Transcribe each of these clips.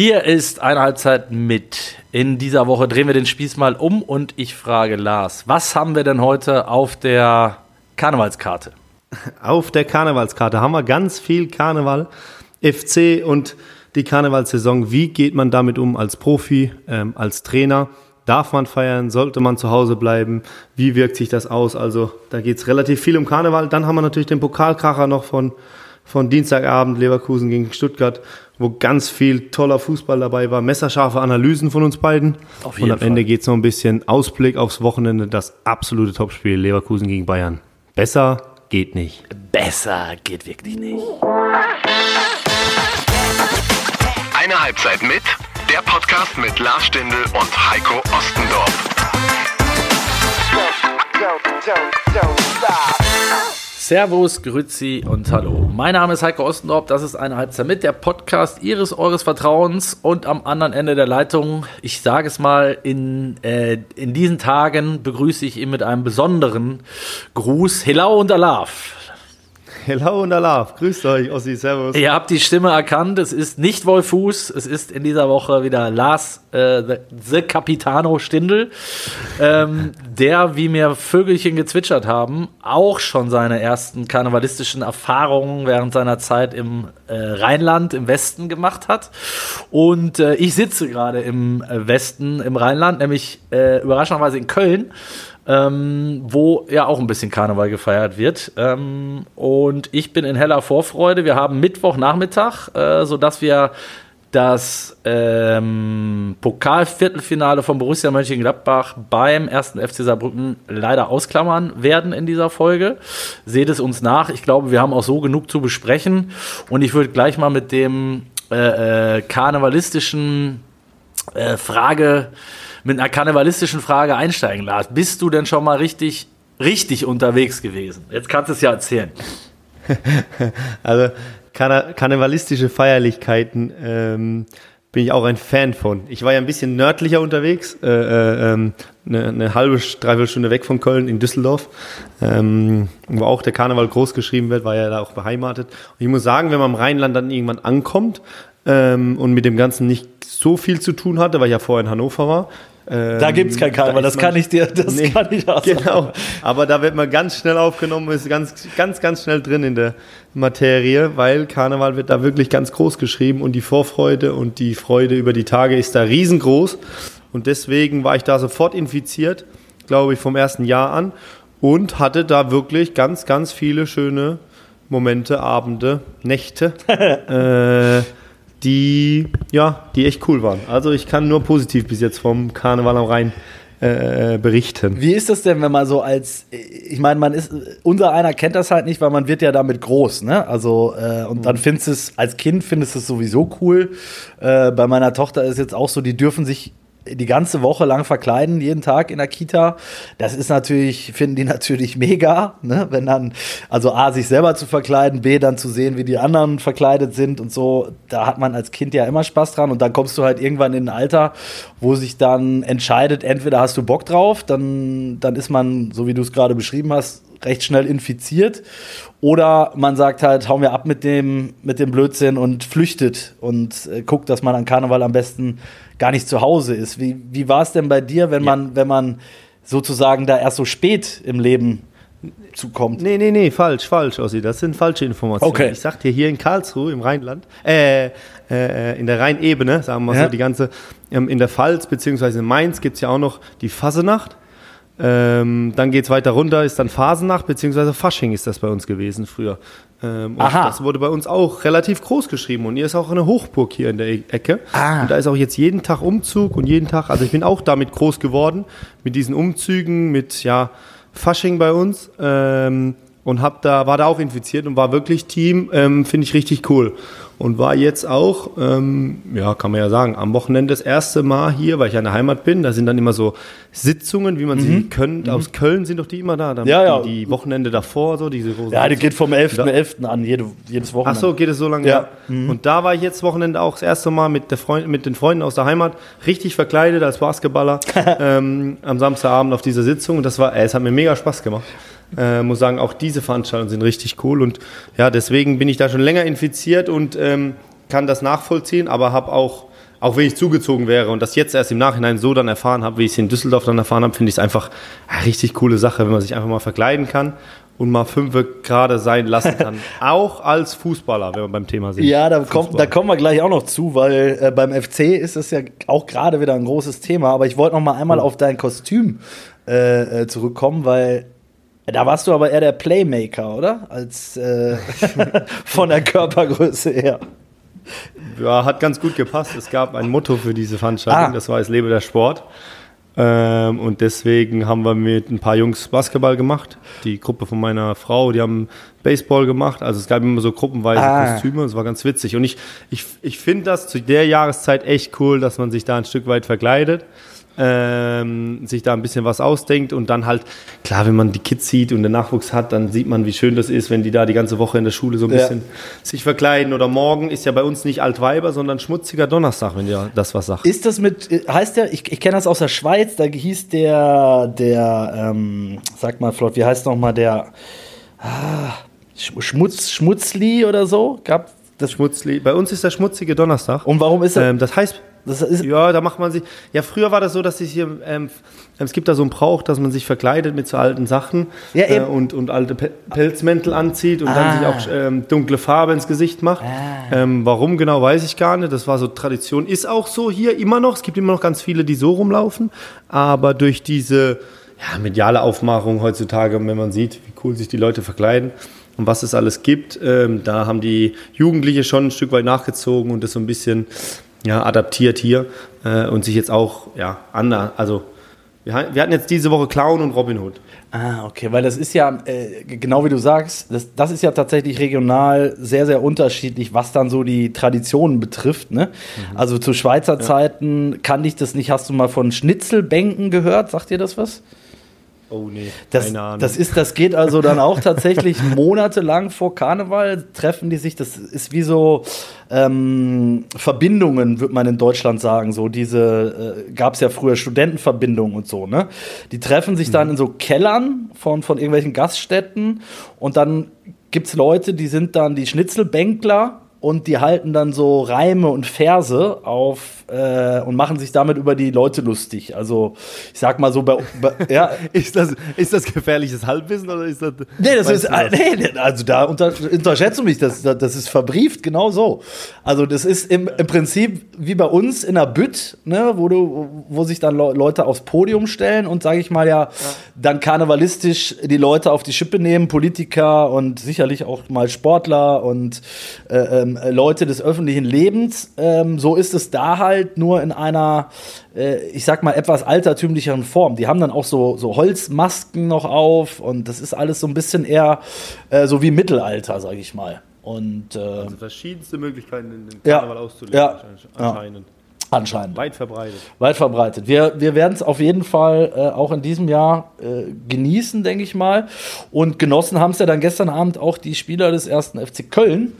Hier ist eine Halbzeit mit. In dieser Woche drehen wir den Spieß mal um und ich frage Lars, was haben wir denn heute auf der Karnevalskarte? Auf der Karnevalskarte haben wir ganz viel Karneval, FC und die Karnevalsaison. Wie geht man damit um als Profi, ähm, als Trainer? Darf man feiern? Sollte man zu Hause bleiben? Wie wirkt sich das aus? Also da geht es relativ viel um Karneval. Dann haben wir natürlich den Pokalkracher noch von, von Dienstagabend, Leverkusen gegen Stuttgart, wo ganz viel toller Fußball dabei war. Messerscharfe Analysen von uns beiden. Auf jeden Und am Fall. Ende geht es noch ein bisschen Ausblick aufs Wochenende. Das absolute Topspiel Leverkusen gegen Bayern. Besser geht nicht. Besser geht wirklich nicht. Eine Halbzeit mit der Podcast mit Lars Stindl und Heiko Ostendorf. Servus, Grüezi und Hallo. Mein Name ist Heiko Ostendorf, das ist eine Halbzeit mit, der Podcast Ihres, Eures Vertrauens und am anderen Ende der Leitung, ich sage es mal, in, äh, in diesen Tagen begrüße ich ihn mit einem besonderen Gruß. Hello und Alaf. Hello und Alaf, grüßt euch, Ossi, servus. Ihr habt die Stimme erkannt, es ist nicht Wolf Fuß, es ist in dieser Woche wieder Lars äh, the, the Capitano Stindl, ähm, der, wie mir Vögelchen gezwitschert haben, auch schon seine ersten karnevalistischen Erfahrungen während seiner Zeit im äh, Rheinland, im Westen gemacht hat. Und äh, ich sitze gerade im Westen, im Rheinland, nämlich äh, überraschenderweise in Köln ähm, wo ja auch ein bisschen Karneval gefeiert wird. Ähm, und ich bin in heller Vorfreude. Wir haben Mittwochnachmittag, äh, sodass wir das ähm, Pokalviertelfinale von Borussia Mönchengladbach beim ersten FC Saarbrücken leider ausklammern werden in dieser Folge. Seht es uns nach. Ich glaube, wir haben auch so genug zu besprechen. Und ich würde gleich mal mit dem äh, äh, karnevalistischen äh, Frage mit einer karnevalistischen Frage einsteigen, Lars. Bist du denn schon mal richtig, richtig unterwegs gewesen? Jetzt kannst du es ja erzählen. also karnevalistische Feierlichkeiten ähm, bin ich auch ein Fan von. Ich war ja ein bisschen nördlicher unterwegs, äh, äh, ähm, eine, eine, halbe, dreiviertel Stunde weg von Köln in Düsseldorf, ähm, wo auch der Karneval groß geschrieben wird, war ja da auch beheimatet. Und ich muss sagen, wenn man im Rheinland dann irgendwann ankommt ähm, und mit dem Ganzen nicht so viel zu tun hatte, weil ich ja vorher in Hannover war, ähm, da gibt es kein Karneval, das kann ich dir, das nee, kann ich auch Genau, aber da wird man ganz schnell aufgenommen, ist ganz, ganz, ganz schnell drin in der Materie, weil Karneval wird da wirklich ganz groß geschrieben und die Vorfreude und die Freude über die Tage ist da riesengroß. Und deswegen war ich da sofort infiziert, glaube ich, vom ersten Jahr an und hatte da wirklich ganz, ganz viele schöne Momente, Abende, Nächte. äh, die, ja, die echt cool waren. Also ich kann nur positiv bis jetzt vom Karneval am Rhein äh, berichten. Wie ist das denn, wenn man so als, ich meine, man ist, unser einer kennt das halt nicht, weil man wird ja damit groß, ne? Also, äh, und dann findest du es, als Kind findest du es sowieso cool. Äh, bei meiner Tochter ist jetzt auch so, die dürfen sich die ganze Woche lang verkleiden, jeden Tag in der Kita. Das ist natürlich, finden die natürlich mega, ne? wenn dann, also A, sich selber zu verkleiden, B, dann zu sehen, wie die anderen verkleidet sind und so. Da hat man als Kind ja immer Spaß dran und dann kommst du halt irgendwann in ein Alter, wo sich dann entscheidet, entweder hast du Bock drauf, dann, dann ist man, so wie du es gerade beschrieben hast, recht schnell infiziert. Oder man sagt halt, hauen wir ab mit dem, mit dem Blödsinn und flüchtet und äh, guckt, dass man an Karneval am besten gar nicht zu Hause ist. Wie, wie war es denn bei dir, wenn ja. man, wenn man sozusagen da erst so spät im Leben zukommt? Nee, nee, nee, falsch, falsch, Ossi. Das sind falsche Informationen. Okay. Ich sag dir, hier in Karlsruhe im Rheinland, äh, äh, in der Rheinebene, sagen wir mal ja. so, die ganze, ähm, in der Pfalz beziehungsweise in Mainz gibt es ja auch noch die Fasenacht. Ähm, dann geht es weiter runter, ist dann Phasennacht, beziehungsweise Fasching ist das bei uns gewesen früher. Ähm, und Aha. das wurde bei uns auch relativ groß geschrieben. Und hier ist auch eine Hochburg hier in der e- Ecke. Ah. Und da ist auch jetzt jeden Tag Umzug und jeden Tag, also ich bin auch damit groß geworden, mit diesen Umzügen, mit ja, Fasching bei uns. Ähm, und hab da, war da auch infiziert und war wirklich Team, ähm, finde ich richtig cool und war jetzt auch, ähm, ja, kann man ja sagen, am Wochenende das erste Mal hier, weil ich ja in der Heimat bin. Da sind dann immer so Sitzungen, wie man mhm. sie kennt. Mhm. Aus Köln sind doch die immer da. Ja, ja. Die, die, Wochenende davor, so diese großen. Ja, die geht vom 11.11. .11. an, jede, jedes Wochenende. Ach so, geht es so lange? Ja. Mhm. Und da war ich jetzt Wochenende auch das erste Mal mit, der Freund, mit den Freunden aus der Heimat richtig verkleidet als Basketballer ähm, am Samstagabend auf dieser Sitzung. Und das war, ey, es hat mir mega Spaß gemacht. Äh, muss sagen, auch diese Veranstaltungen sind richtig cool und ja, deswegen bin ich da schon länger infiziert und ähm, kann das nachvollziehen, aber habe auch auch wenn ich zugezogen wäre und das jetzt erst im Nachhinein so dann erfahren habe, wie ich es in Düsseldorf dann erfahren habe, finde ich es einfach eine richtig coole Sache, wenn man sich einfach mal verkleiden kann und mal fünf gerade sein lassen kann. auch als Fußballer, wenn wir beim Thema sind. Ja, da, kommt, da kommen wir gleich auch noch zu, weil äh, beim FC ist das ja auch gerade wieder ein großes Thema. Aber ich wollte noch mal einmal auf dein Kostüm äh, äh, zurückkommen, weil da warst du aber eher der Playmaker, oder? Als äh, von der Körpergröße her. Ja, hat ganz gut gepasst. Es gab ein Motto für diese Veranstaltung, ah. das war Es lebe der Sport. Ähm, und deswegen haben wir mit ein paar Jungs Basketball gemacht. Die Gruppe von meiner Frau, die haben Baseball gemacht. Also es gab immer so gruppenweise ah. Kostüme. Es war ganz witzig. Und ich, ich, ich finde das zu der Jahreszeit echt cool, dass man sich da ein Stück weit verkleidet ähm, sich da ein bisschen was ausdenkt und dann halt, klar, wenn man die Kids sieht und den Nachwuchs hat, dann sieht man, wie schön das ist, wenn die da die ganze Woche in der Schule so ein bisschen sich verkleiden. Oder morgen ist ja bei uns nicht Altweiber, sondern schmutziger Donnerstag, wenn ihr das was sagt. Ist das mit, heißt der, ich, ich kenne das aus der Schweiz, da hieß der, der, ähm, sag mal flott, wie heißt nochmal der, ah, Schmutz, Schmutzli oder so? Gab das Schmutzli. Bei uns ist der schmutzige Donnerstag. Und warum ist er? Ähm, das heißt, ja, da macht man sich. Ja, früher war das so, dass sich hier. Ähm, es gibt da so einen Brauch, dass man sich verkleidet mit so alten Sachen ja, äh, und, und alte Pe Pelzmäntel anzieht und ah. dann sich auch ähm, dunkle Farbe ins Gesicht macht. Ah. Ähm, warum genau, weiß ich gar nicht. Das war so Tradition. Ist auch so hier immer noch. Es gibt immer noch ganz viele, die so rumlaufen. Aber durch diese ja, mediale Aufmachung heutzutage, wenn man sieht, wie cool sich die Leute verkleiden und was es alles gibt, ähm, da haben die Jugendliche schon ein Stück weit nachgezogen und das so ein bisschen ja, adaptiert hier äh, und sich jetzt auch ja, anders, also wir, wir hatten jetzt diese Woche Clown und Robin Hood. Ah, okay, weil das ist ja, äh, genau wie du sagst, das, das ist ja tatsächlich regional sehr, sehr unterschiedlich, was dann so die Traditionen betrifft. Ne? Mhm. Also zu Schweizer ja. Zeiten kannte ich das nicht. Hast du mal von Schnitzelbänken gehört? Sagt dir das was? Oh nee, das, keine Ahnung. Das, ist, das geht also dann auch tatsächlich monatelang vor Karneval, treffen die sich, das ist wie so ähm, Verbindungen, würde man in Deutschland sagen. So diese, äh, gab es ja früher Studentenverbindungen und so, ne? Die treffen sich dann mhm. in so Kellern von, von irgendwelchen Gaststätten und dann gibt es Leute, die sind dann die Schnitzelbänkler und die halten dann so Reime und Verse auf äh, und machen sich damit über die Leute lustig. Also ich sag mal so bei, bei ja ist das ist das gefährliches Halbwissen oder ist das Nee, das ist das? nee, also da unter, unterschätzt du mich, das, das ist verbrieft genau so. Also das ist im, im Prinzip wie bei uns in der Bütt, ne, wo du wo sich dann Leute aufs Podium stellen und sage ich mal ja, ja, dann karnevalistisch die Leute auf die Schippe nehmen, Politiker und sicherlich auch mal Sportler und äh, ähm, Leute des öffentlichen Lebens. Ähm, so ist es da halt nur in einer, äh, ich sag mal, etwas altertümlicheren Form. Die haben dann auch so, so Holzmasken noch auf und das ist alles so ein bisschen eher äh, so wie Mittelalter, sag ich mal. Und, äh, also verschiedenste Möglichkeiten den Karneval ja, auszulegen, ja, anscheinend. Ja. Anscheinend. Weit verbreitet. Weit verbreitet. Wir, wir werden es auf jeden Fall äh, auch in diesem Jahr äh, genießen, denke ich mal. Und genossen haben es ja dann gestern Abend auch die Spieler des ersten FC Köln,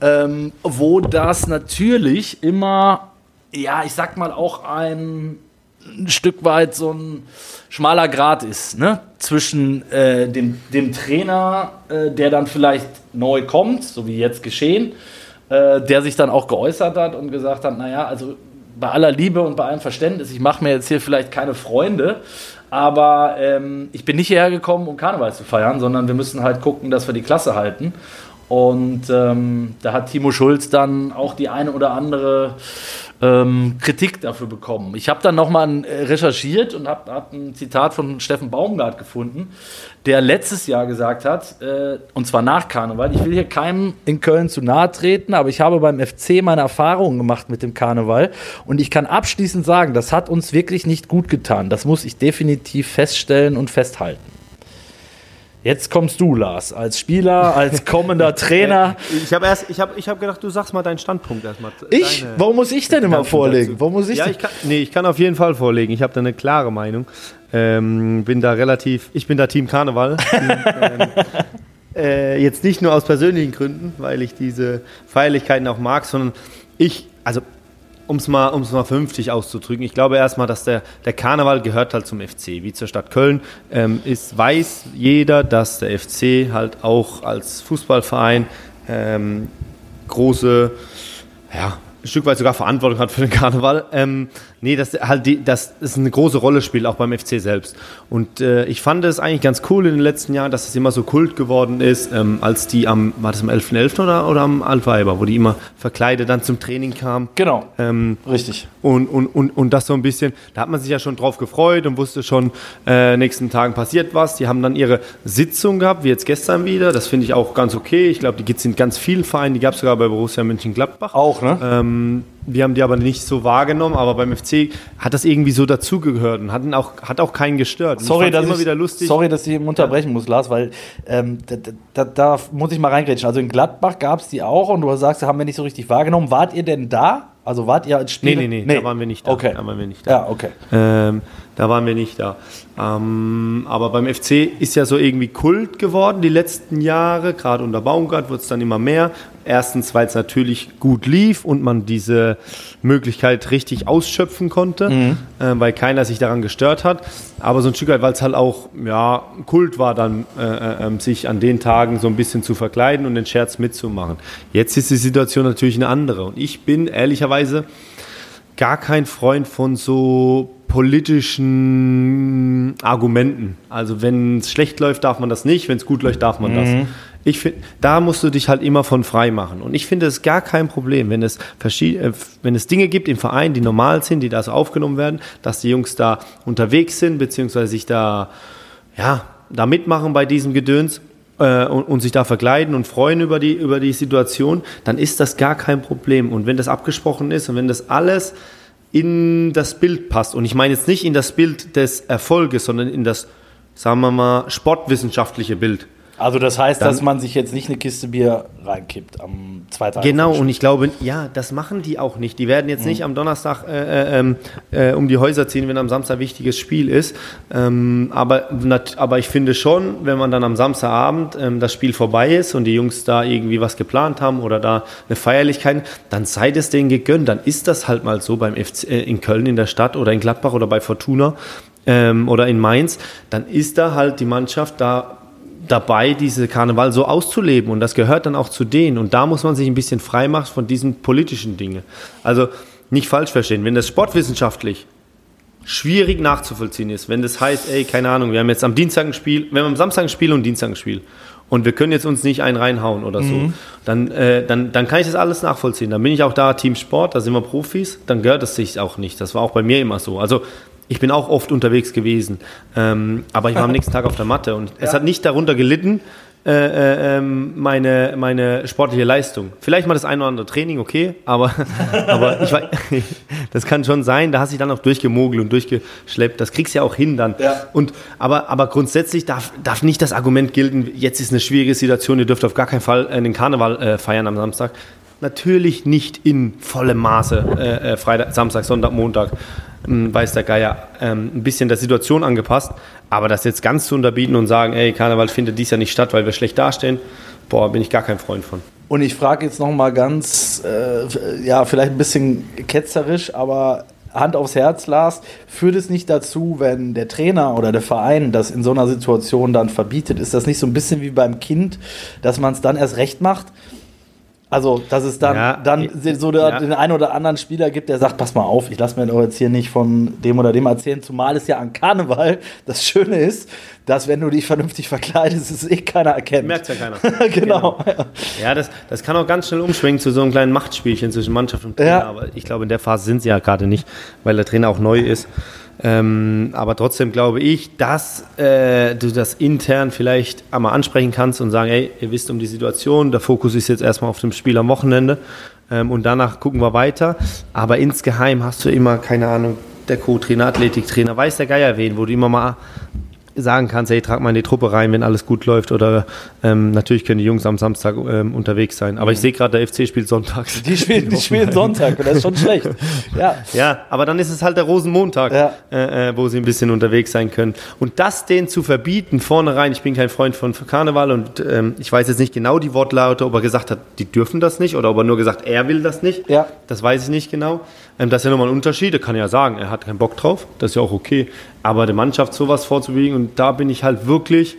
ähm, wo das natürlich immer, ja, ich sag mal, auch ein, ein Stück weit so ein schmaler Grad ist, ne? Zwischen äh, dem, dem Trainer, äh, der dann vielleicht neu kommt, so wie jetzt geschehen, äh, der sich dann auch geäußert hat und gesagt hat, naja, also bei aller Liebe und bei allem Verständnis, ich mache mir jetzt hier vielleicht keine Freunde, aber ähm, ich bin nicht hierher gekommen, um Karneval zu feiern, sondern wir müssen halt gucken, dass wir die Klasse halten. Und ähm, da hat Timo Schulz dann auch die eine oder andere ähm, Kritik dafür bekommen. Ich habe dann nochmal äh, recherchiert und habe hab ein Zitat von Steffen Baumgart gefunden, der letztes Jahr gesagt hat, äh, und zwar nach Karneval, ich will hier keinem in Köln zu nahe treten, aber ich habe beim FC meine Erfahrungen gemacht mit dem Karneval und ich kann abschließend sagen, das hat uns wirklich nicht gut getan. Das muss ich definitiv feststellen und festhalten. Jetzt kommst du, Lars, als Spieler, als kommender Trainer. Ich habe erst, ich habe, ich habe gedacht, du sagst mal deinen Standpunkt erstmal. Ich? Warum muss ich denn immer vorlegen? Warum muss ich? Ja, ich kann, nee, ich kann auf jeden Fall vorlegen. Ich habe da eine klare Meinung. Ähm, bin da relativ, ich bin da Team Karneval. ähm, äh, jetzt nicht nur aus persönlichen Gründen, weil ich diese Feierlichkeiten auch mag, sondern ich, also um es mal, um's mal vernünftig auszudrücken, ich glaube erstmal, dass der, der Karneval gehört halt zum FC, wie zur Stadt Köln. Ähm, ist, weiß jeder, dass der FC halt auch als Fußballverein ähm, große, ja, ein Stück weit sogar Verantwortung hat für den Karneval. Ähm, nee, dass halt die, dass es eine große Rolle spielt, auch beim FC selbst. Und äh, ich fand es eigentlich ganz cool in den letzten Jahren, dass es immer so Kult geworden ist, ähm, als die am, war das am 11.11. .11. oder, oder am Alpha wo die immer verkleidet dann zum Training kamen. Genau. Ähm, Richtig. Und, und, und, und das so ein bisschen, da hat man sich ja schon drauf gefreut und wusste schon, äh, nächsten Tagen passiert was. Die haben dann ihre Sitzung gehabt, wie jetzt gestern wieder. Das finde ich auch ganz okay. Ich glaube, die gibt es in ganz vielen Vereinen. Die gab es sogar bei Borussia Mönchengladbach. Auch, ne? Ähm, wir haben die aber nicht so wahrgenommen, aber beim FC hat das irgendwie so dazugehört und hat auch, hat auch keinen gestört. sorry, dass immer ich, wieder lustig. sorry, dass ich unterbrechen ja. muss, Lars, weil ähm, da, da, da, muss ich mal reingrätschen. Also in Gladbach gab es die auch und du sagst, haben wir nicht so richtig wahrgenommen. Wart ihr denn da? Also wart ihr als Spieler? Nee, nee, nee, nee, da waren wir nicht da. Okay. Da waren wir nicht da. Ja, okay. Ähm, da waren wir nicht da. Ähm, aber beim FC ist ja so irgendwie Kult geworden die letzten Jahre. Gerade unter Baumgart wird es dann immer mehr. Erstens, weil es natürlich gut lief und man diese Möglichkeit richtig ausschöpfen konnte, mhm. äh, weil keiner sich daran gestört hat. Aber so ein Stück weit, weil es halt auch ja, Kult war, dann äh, äh, ähm, sich an den Tagen so ein bisschen zu verkleiden und den Scherz mitzumachen. Jetzt ist die Situation natürlich eine andere. Und ich bin ehrlicherweise gar kein Freund von so politischen Argumenten. Also wenn es schlecht läuft, darf man das nicht, wenn es gut läuft, darf man mhm. das. Ich finde, da musst du dich halt immer von frei machen. Und ich finde es gar kein Problem, wenn es, äh, wenn es Dinge gibt im Verein, die normal sind, die da so aufgenommen werden, dass die Jungs da unterwegs sind, beziehungsweise sich da, ja, da mitmachen bei diesem Gedöns äh, und, und, sich da verkleiden und freuen über die, über die Situation, dann ist das gar kein Problem. Und wenn das abgesprochen ist und wenn das alles in das Bild passt. Und ich meine jetzt nicht in das Bild des Erfolges, sondern in das, sagen wir mal, sportwissenschaftliche Bild. Also das heißt, dann, dass man sich jetzt nicht eine Kiste Bier reinkippt am zweiten Genau, und ich glaube, ja, das machen die auch nicht. Die werden jetzt mhm. nicht am Donnerstag äh, äh, ähm, äh, um die Häuser ziehen, wenn am Samstag wichtiges Spiel ist. Ähm, aber, aber ich finde schon, wenn man dann am Samstagabend ähm, das Spiel vorbei ist und die Jungs da irgendwie was geplant haben oder da eine Feierlichkeit, dann sei es denen gegönnt. Dann ist das halt mal so beim FC äh, in Köln in der Stadt oder in Gladbach oder bei Fortuna ähm, oder in Mainz. Dann ist da halt die Mannschaft da dabei, diese Karneval so auszuleben und das gehört dann auch zu denen und da muss man sich ein bisschen frei machen von diesen politischen Dingen. Also nicht falsch verstehen, wenn das sportwissenschaftlich schwierig nachzuvollziehen ist, wenn das heißt, ey, keine Ahnung, wir haben jetzt am Dienstag ein Spiel, wir haben am Samstag ein Spiel und Dienstag ein Spiel und wir können jetzt uns nicht einen reinhauen oder so, mhm. dann, äh, dann, dann kann ich das alles nachvollziehen. Dann bin ich auch da Team Sport, da sind wir Profis, dann gehört es sich auch nicht. Das war auch bei mir immer so. Also ich bin auch oft unterwegs gewesen, ähm, aber ich war am nächsten Tag auf der Matte und ja. es hat nicht darunter gelitten, äh, äh, ähm, meine, meine sportliche Leistung. Vielleicht mal das ein oder andere Training, okay, aber, aber ich war, das kann schon sein, da hast du dich dann auch durchgemogelt und durchgeschleppt. Das kriegst du ja auch hin dann. Ja. Und, aber, aber grundsätzlich darf, darf nicht das Argument gelten, jetzt ist eine schwierige Situation, ihr dürft auf gar keinen Fall den Karneval äh, feiern am Samstag. Natürlich nicht in vollem Maße, äh, äh, Freitag, Samstag, Sonntag, Montag weiß der Geier, ähm, ein bisschen der Situation angepasst. Aber das jetzt ganz zu unterbieten und sagen, ey, Karneval findet dies ja nicht statt, weil wir schlecht dastehen, boah, bin ich gar kein Freund von. Und ich frage jetzt noch mal ganz, äh, ja, vielleicht ein bisschen ketzerisch, aber Hand aufs Herz, Lars, führt es nicht dazu, wenn der Trainer oder der Verein das in so einer Situation dann verbietet? Ist das nicht so ein bisschen wie beim Kind, dass man es dann erst recht macht? Also, dass es dann, ja, dann so der, ja. den einen oder anderen Spieler gibt, der sagt, pass mal auf, ich lasse mir doch jetzt hier nicht von dem oder dem erzählen, zumal es ja an Karneval das Schöne ist, dass wenn du dich vernünftig verkleidest, es eh keiner erkennt. Merkt ja keiner. genau. genau. Ja, das, das kann auch ganz schnell umschwenken zu so einem kleinen Machtspielchen zwischen Mannschaft und Trainer, ja. aber ich glaube, in der Phase sind sie ja gerade nicht, weil der Trainer auch neu ist. Ähm, aber trotzdem glaube ich, dass äh, du das intern vielleicht einmal ansprechen kannst und sagen, hey, ihr wisst um die Situation, der Fokus ist jetzt erstmal auf dem Spiel am Wochenende ähm, und danach gucken wir weiter. Aber insgeheim hast du immer, keine Ahnung, der Co-Trainer, Athletiktrainer, weiß der Geier wen, wo du immer mal sagen kannst, hey, trag mal in die Truppe rein, wenn alles gut läuft. Oder ähm, natürlich können die Jungs am Samstag ähm, unterwegs sein. Aber ich sehe gerade, der FC spielt Sonntag. Die spielen, die spielen Sonntag und das ist schon schlecht. Ja. ja, aber dann ist es halt der Rosenmontag, ja. äh, äh, wo sie ein bisschen unterwegs sein können. Und das denen zu verbieten, vornherein, ich bin kein Freund von Karneval und ähm, ich weiß jetzt nicht genau die Wortlaute, ob er gesagt hat, die dürfen das nicht oder ob er nur gesagt, er will das nicht. Ja. Das weiß ich nicht genau. Ähm, das ist ja nochmal ein Unterschied. Er kann ja sagen, er hat keinen Bock drauf. Das ist ja auch okay. Aber der Mannschaft sowas vorzubiegen und da bin ich halt wirklich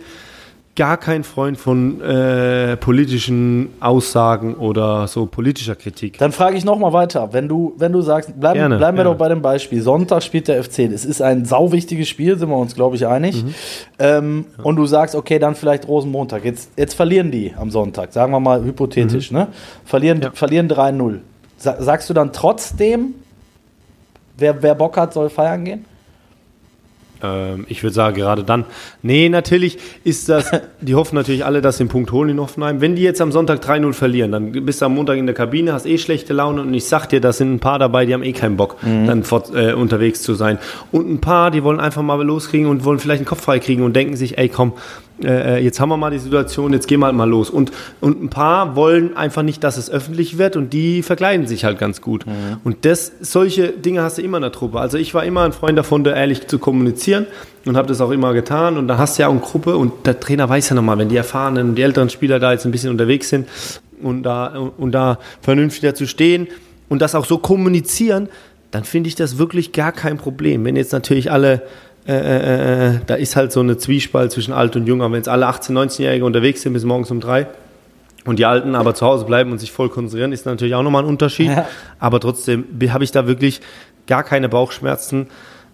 gar kein Freund von äh, politischen Aussagen oder so politischer Kritik. Dann frage ich nochmal weiter. Wenn du, wenn du sagst, bleiben, gerne, bleiben wir gerne. doch bei dem Beispiel. Sonntag spielt der FC. Es ist ein sauwichtiges Spiel, sind wir uns, glaube ich, einig. Mhm. Ähm, ja. Und du sagst, okay, dann vielleicht Rosenmontag. Jetzt, jetzt verlieren die am Sonntag, sagen wir mal hypothetisch. Mhm. Ne? Verlieren, ja. verlieren 3-0. Sagst du dann trotzdem, wer, wer Bock hat, soll feiern gehen? Ähm, ich würde sagen, gerade dann. Nee, natürlich ist das, die hoffen natürlich alle, dass sie den Punkt holen in Hoffenheim. Wenn die jetzt am Sonntag 3-0 verlieren, dann bist du am Montag in der Kabine, hast eh schlechte Laune und ich sag dir, da sind ein paar dabei, die haben eh keinen Bock, mhm. dann fort, äh, unterwegs zu sein. Und ein paar, die wollen einfach mal loskriegen und wollen vielleicht einen Kopf frei kriegen und denken sich, ey komm, äh, äh, jetzt haben wir mal die Situation, jetzt gehen wir halt mal los. Und, und ein paar wollen einfach nicht, dass es öffentlich wird und die verkleiden sich halt ganz gut. Mhm. Und das, solche Dinge hast du immer in der Truppe. Also ich war immer ein Freund davon, da ehrlich zu kommunizieren und habe das auch immer getan. Und da hast du ja auch eine Gruppe und der Trainer weiß ja nochmal, wenn die erfahrenen und die älteren Spieler da jetzt ein bisschen unterwegs sind und da, und da vernünftiger zu stehen und das auch so kommunizieren, dann finde ich das wirklich gar kein Problem. Wenn jetzt natürlich alle äh, äh, äh, da ist halt so eine Zwiespalt zwischen alt und jung. Aber wenn jetzt alle 18-, 19-Jährige unterwegs sind bis morgens um drei und die Alten aber zu Hause bleiben und sich voll konzentrieren, ist natürlich auch nochmal ein Unterschied. Ja. Aber trotzdem habe ich da wirklich gar keine Bauchschmerzen,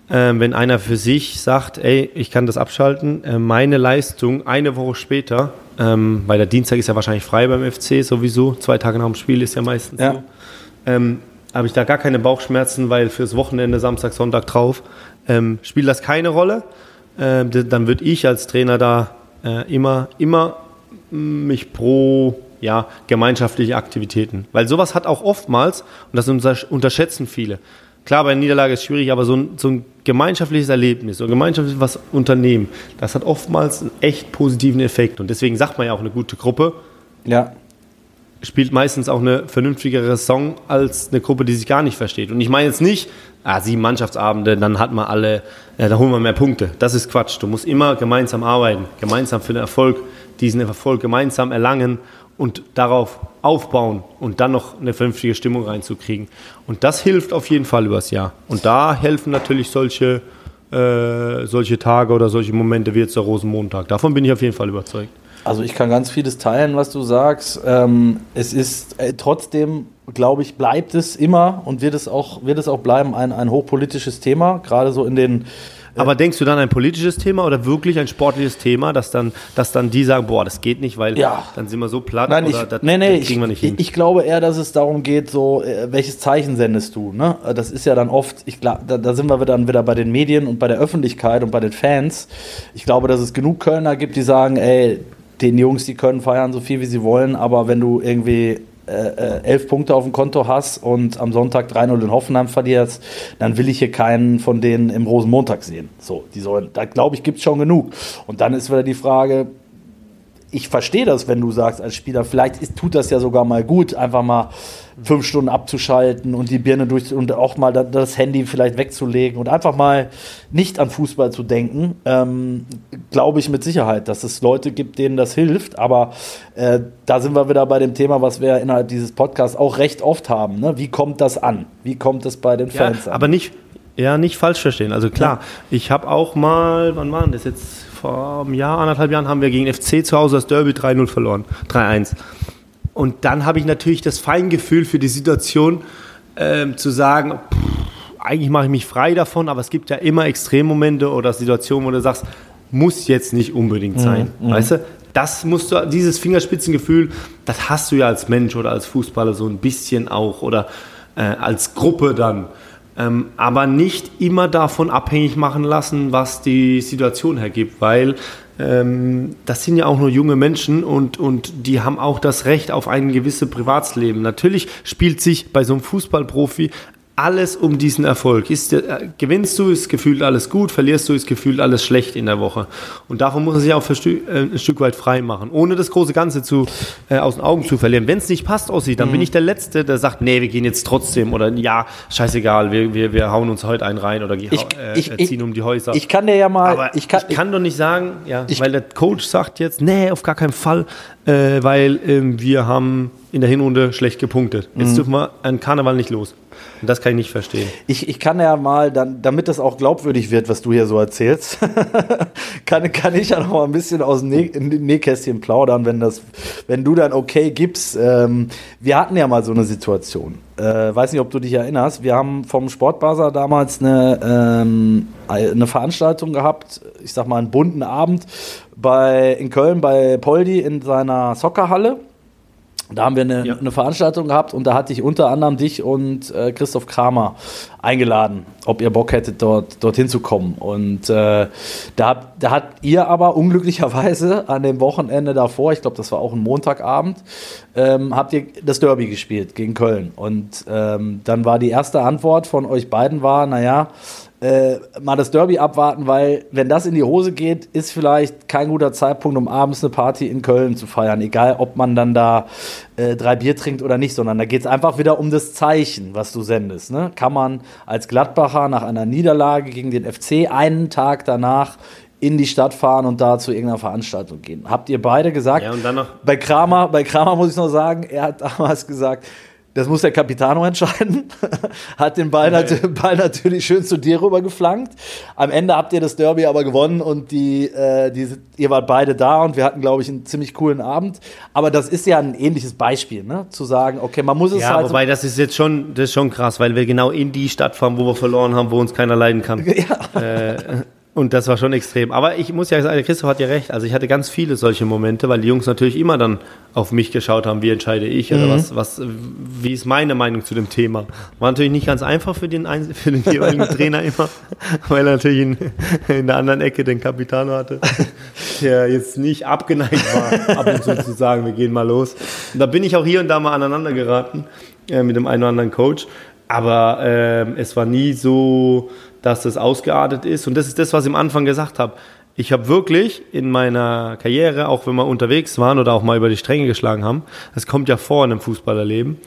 äh, wenn einer für sich sagt, ey, ich kann das abschalten. Äh, meine Leistung eine Woche später, ähm, weil der Dienstag ist ja wahrscheinlich frei beim FC sowieso, zwei Tage nach dem Spiel ist ja meistens ja. so. Ähm, habe ich da gar keine Bauchschmerzen, weil fürs Wochenende Samstag, Sonntag drauf ähm, spielt das keine Rolle. Ähm, dann würde ich als Trainer da äh, immer, immer mich pro ja, gemeinschaftliche Aktivitäten. Weil sowas hat auch oftmals, und das unterschätzen viele, klar, bei Niederlage ist es schwierig, aber so ein, so ein gemeinschaftliches Erlebnis, so ein gemeinschaftliches was Unternehmen, das hat oftmals einen echt positiven Effekt. Und deswegen sagt man ja auch eine gute Gruppe. Ja spielt meistens auch eine vernünftigere Song als eine Gruppe, die sich gar nicht versteht. Und ich meine jetzt nicht, ah, sieben Mannschaftsabende, dann hat man alle, äh, da holen wir mehr Punkte. Das ist Quatsch. Du musst immer gemeinsam arbeiten, gemeinsam für den Erfolg, diesen Erfolg gemeinsam erlangen und darauf aufbauen und dann noch eine vernünftige Stimmung reinzukriegen. Und das hilft auf jeden Fall übers Jahr. Und da helfen natürlich solche, äh, solche Tage oder solche Momente wie jetzt der Rosenmontag. Davon bin ich auf jeden Fall überzeugt. Also ich kann ganz vieles teilen, was du sagst. Ähm, es ist äh, trotzdem, glaube ich, bleibt es immer und wird es auch, wird es auch bleiben ein, ein hochpolitisches Thema, gerade so in den äh, aber denkst du dann ein politisches Thema oder wirklich ein sportliches Thema, dass dann, dass dann die sagen, boah, das geht nicht, weil ja. dann sind wir so platt Nein, oder ich, das, nee, nee, das kriegen wir nicht ich, hin? Ich glaube eher, dass es darum geht, so, äh, welches Zeichen sendest du? Ne? Das ist ja dann oft, ich glaub, da, da sind wir dann wieder bei den Medien und bei der Öffentlichkeit und bei den Fans. Ich glaube, dass es genug Kölner gibt, die sagen, ey, den Jungs, die können feiern so viel wie sie wollen, aber wenn du irgendwie äh, äh elf Punkte auf dem Konto hast und am Sonntag 3-0 in Hoffenheim verlierst, dann will ich hier keinen von denen im Rosenmontag sehen. So, die sollen, da glaube ich, gibt es schon genug. Und dann ist wieder die Frage, ich verstehe das, wenn du sagst als Spieler, vielleicht ist, tut das ja sogar mal gut, einfach mal fünf Stunden abzuschalten und die Birne durch und auch mal das Handy vielleicht wegzulegen und einfach mal nicht an Fußball zu denken, ähm, glaube ich mit Sicherheit, dass es Leute gibt, denen das hilft. Aber äh, da sind wir wieder bei dem Thema, was wir innerhalb dieses Podcasts auch recht oft haben. Ne? Wie kommt das an? Wie kommt es bei den Fans ja, an? Aber nicht, ja, nicht falsch verstehen. Also klar, ja. ich habe auch mal, wann war das jetzt? Vor einem Jahr, anderthalb Jahren haben wir gegen FC zu Hause das Derby 3-0 verloren. 3-1. Und dann habe ich natürlich das Feingefühl für die Situation, äh, zu sagen, pff, eigentlich mache ich mich frei davon, aber es gibt ja immer Extremmomente oder Situationen, wo du sagst, muss jetzt nicht unbedingt mhm, sein. Mhm, weißt du? Das musst du, dieses Fingerspitzengefühl, das hast du ja als Mensch oder als Fußballer so ein bisschen auch oder äh, als Gruppe dann. Ähm, aber nicht immer davon abhängig machen lassen, was die Situation hergibt, weil ähm, das sind ja auch nur junge Menschen und, und die haben auch das Recht auf ein gewisses Privatsleben. Natürlich spielt sich bei so einem Fußballprofi alles um diesen Erfolg. Ist, äh, gewinnst du, ist gefühlt alles gut, verlierst du, ist gefühlt alles schlecht in der Woche. Und davon muss er sich auch äh, ein Stück weit frei machen, ohne das große Ganze zu, äh, aus den Augen zu verlieren. Wenn es nicht passt, Ossi, dann mhm. bin ich der Letzte, der sagt, nee, wir gehen jetzt trotzdem oder ja, scheißegal, wir, wir, wir hauen uns heute einen rein oder ich, äh, ich, ziehen um die Häuser. Ich kann dir ja mal... Aber ich kann, ich kann doch nicht sagen, ja, weil der Coach sagt jetzt, nee, auf gar keinen Fall, äh, weil ähm, wir haben in der Hinrunde schlecht gepunktet. Jetzt mhm. dürfen wir an Karneval nicht los. Und das kann ich nicht verstehen. Ich, ich kann ja mal, dann, damit das auch glaubwürdig wird, was du hier so erzählst, kann, kann ich ja noch mal ein bisschen aus dem Näh Nähkästchen plaudern, wenn, das, wenn du dann okay gibst. Ähm, wir hatten ja mal so eine Situation. Äh, weiß nicht, ob du dich erinnerst. Wir haben vom Sportbazar damals eine, ähm, eine Veranstaltung gehabt, ich sag mal einen bunten Abend bei, in Köln bei Poldi in seiner Soccerhalle. Da haben wir eine, ja. eine, Veranstaltung gehabt und da hatte ich unter anderem dich und äh, Christoph Kramer eingeladen, ob ihr Bock hättet, dort dorthin zu kommen. Und äh, da, da hat ihr aber unglücklicherweise an dem Wochenende davor, ich glaube, das war auch ein Montagabend, ähm, habt ihr das Derby gespielt gegen Köln. Und ähm, dann war die erste Antwort von euch beiden war, naja, äh, mal das Derby abwarten, weil wenn das in die Hose geht, ist vielleicht kein guter Zeitpunkt, um abends eine Party in Köln zu feiern. Egal, ob man dann da äh, drei Bier trinkt oder nicht, sondern da geht es einfach wieder um das Zeichen, was du sendest. Ne? Kann man als Gladbacher nach einer Niederlage gegen den FC einen Tag danach in die Stadt fahren und da zu irgendeiner Veranstaltung gehen. Habt ihr beide gesagt? Ja, und dann noch bei Kramer, bei Kramer muss ich noch sagen, er hat damals gesagt, das muss der Capitano entscheiden. Hat den Ball, okay. nat Ball, natürlich schön zu dir rüber geflankt. Am Ende habt ihr das Derby aber gewonnen und die, äh, die, ihr wart beide da und wir hatten, glaube ich, einen ziemlich coolen Abend. Aber das ist ja ein ähnliches Beispiel, ne? zu sagen, okay, man muss es ja, halt. Wobei, das ist jetzt schon, das ist schon krass, weil wir genau in die Stadt fahren, wo wir verloren haben, wo uns keiner leiden kann. Ja. Äh, und das war schon extrem. Aber ich muss ja sagen, Christoph hat ja recht. Also ich hatte ganz viele solche Momente, weil die Jungs natürlich immer dann auf mich geschaut haben, wie entscheide ich oder mhm. was, was, wie ist meine Meinung zu dem Thema. War natürlich nicht ganz einfach für den, für den jeweiligen Trainer immer, weil er natürlich in, in der anderen Ecke den Capitano hatte, der jetzt nicht abgeneigt war, ab und zu zu sagen, wir gehen mal los. Und da bin ich auch hier und da mal aneinander geraten äh, mit dem einen oder anderen Coach. Aber äh, es war nie so dass das ausgeartet ist. Und das ist das, was ich am Anfang gesagt habe. Ich habe wirklich in meiner Karriere, auch wenn wir unterwegs waren oder auch mal über die Stränge geschlagen haben, das kommt ja vor in einem Fußballerleben,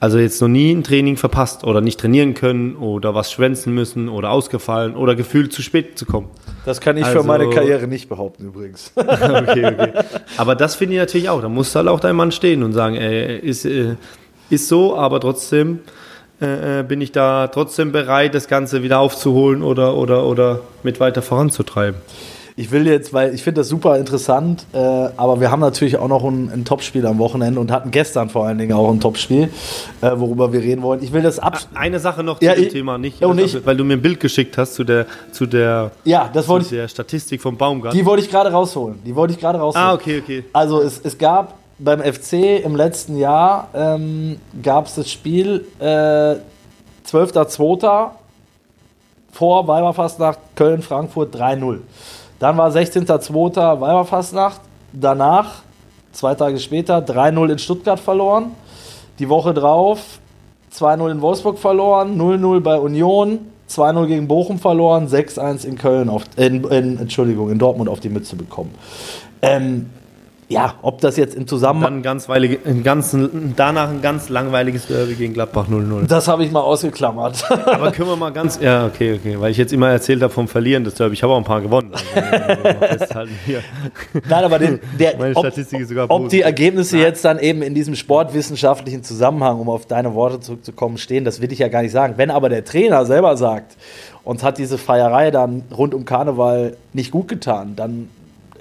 also jetzt noch nie ein Training verpasst oder nicht trainieren können oder was schwänzen müssen oder ausgefallen oder gefühlt zu spät zu kommen. Das kann ich also, für meine Karriere nicht behaupten übrigens. okay, okay. Aber das finde ich natürlich auch. Da muss halt auch dein Mann stehen und sagen, ey, ist, äh, ist so, aber trotzdem äh, äh, bin ich da trotzdem bereit, das Ganze wieder aufzuholen oder, oder, oder mit weiter voranzutreiben. Ich will jetzt, weil ich finde das super interessant, äh, aber wir haben natürlich auch noch ein, ein Topspiel am Wochenende und hatten gestern vor allen Dingen auch ein Topspiel, äh, worüber wir reden wollen. Ich will das ab. Eine Sache noch zu ja, dem ich, Thema, nicht, oh, nicht, weil du mir ein Bild geschickt hast zu der, zu der, ja, das wollte ich, der Statistik vom Baumgart. Die wollte ich gerade rausholen. Die wollte ich gerade rausholen. Ah, okay, okay. Also es, es gab beim FC im letzten Jahr ähm, gab es das Spiel äh, 12.02. vor Weiberfastnacht Köln-Frankfurt 3-0. Dann war 16.02. Weiberfastnacht. Danach, zwei Tage später, 3-0 in Stuttgart verloren. Die Woche drauf 2-0 in Wolfsburg verloren, 0-0 bei Union, 2-0 gegen Bochum verloren, 6-1 in Köln, auf, in, in, Entschuldigung, in Dortmund auf die Mütze bekommen. Ähm, ja, ob das jetzt im Zusammenhang. Dann ein ganz, danach ein ganz langweiliges Derby gegen Gladbach 0-0. Das habe ich mal ausgeklammert. Aber können wir mal ganz. Ja, okay, okay. Weil ich jetzt immer erzählt habe vom Verlieren des Derby. Ich habe auch ein paar gewonnen. Also, Nein, aber den, der, Meine Statistik ob, ist sogar ob die Ergebnisse Nein. jetzt dann eben in diesem sportwissenschaftlichen Zusammenhang, um auf deine Worte zurückzukommen, stehen, das will ich ja gar nicht sagen. Wenn aber der Trainer selber sagt, uns hat diese Feierei dann rund um Karneval nicht gut getan, dann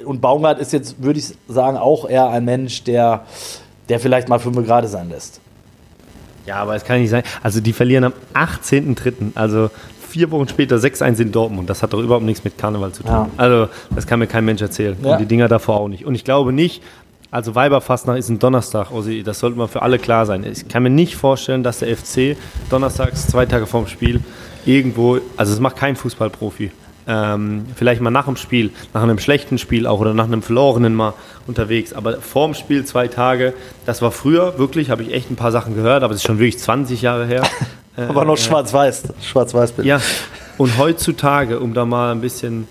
und Baumgart ist jetzt, würde ich sagen, auch eher ein Mensch, der, der vielleicht mal fünf gerade sein lässt. Ja, aber es kann nicht sein. Also die verlieren am 18.03., also vier Wochen später 6-1 in Dortmund. Das hat doch überhaupt nichts mit Karneval zu tun. Ja. Also das kann mir kein Mensch erzählen. Ja. Und die Dinger davor auch nicht. Und ich glaube nicht, also Weiberfastnacht ist ein Donnerstag, Ossi, das sollte mal für alle klar sein. Ich kann mir nicht vorstellen, dass der FC donnerstags, zwei Tage vorm Spiel, irgendwo, also es macht kein Fußballprofi ähm, vielleicht mal nach dem Spiel, nach einem schlechten Spiel auch oder nach einem verlorenen mal unterwegs. Aber vorm Spiel zwei Tage, das war früher wirklich, habe ich echt ein paar Sachen gehört, aber es ist schon wirklich 20 Jahre her. aber noch äh, schwarz-weiß, schwarz-weiß Ja, und heutzutage, um da mal ein bisschen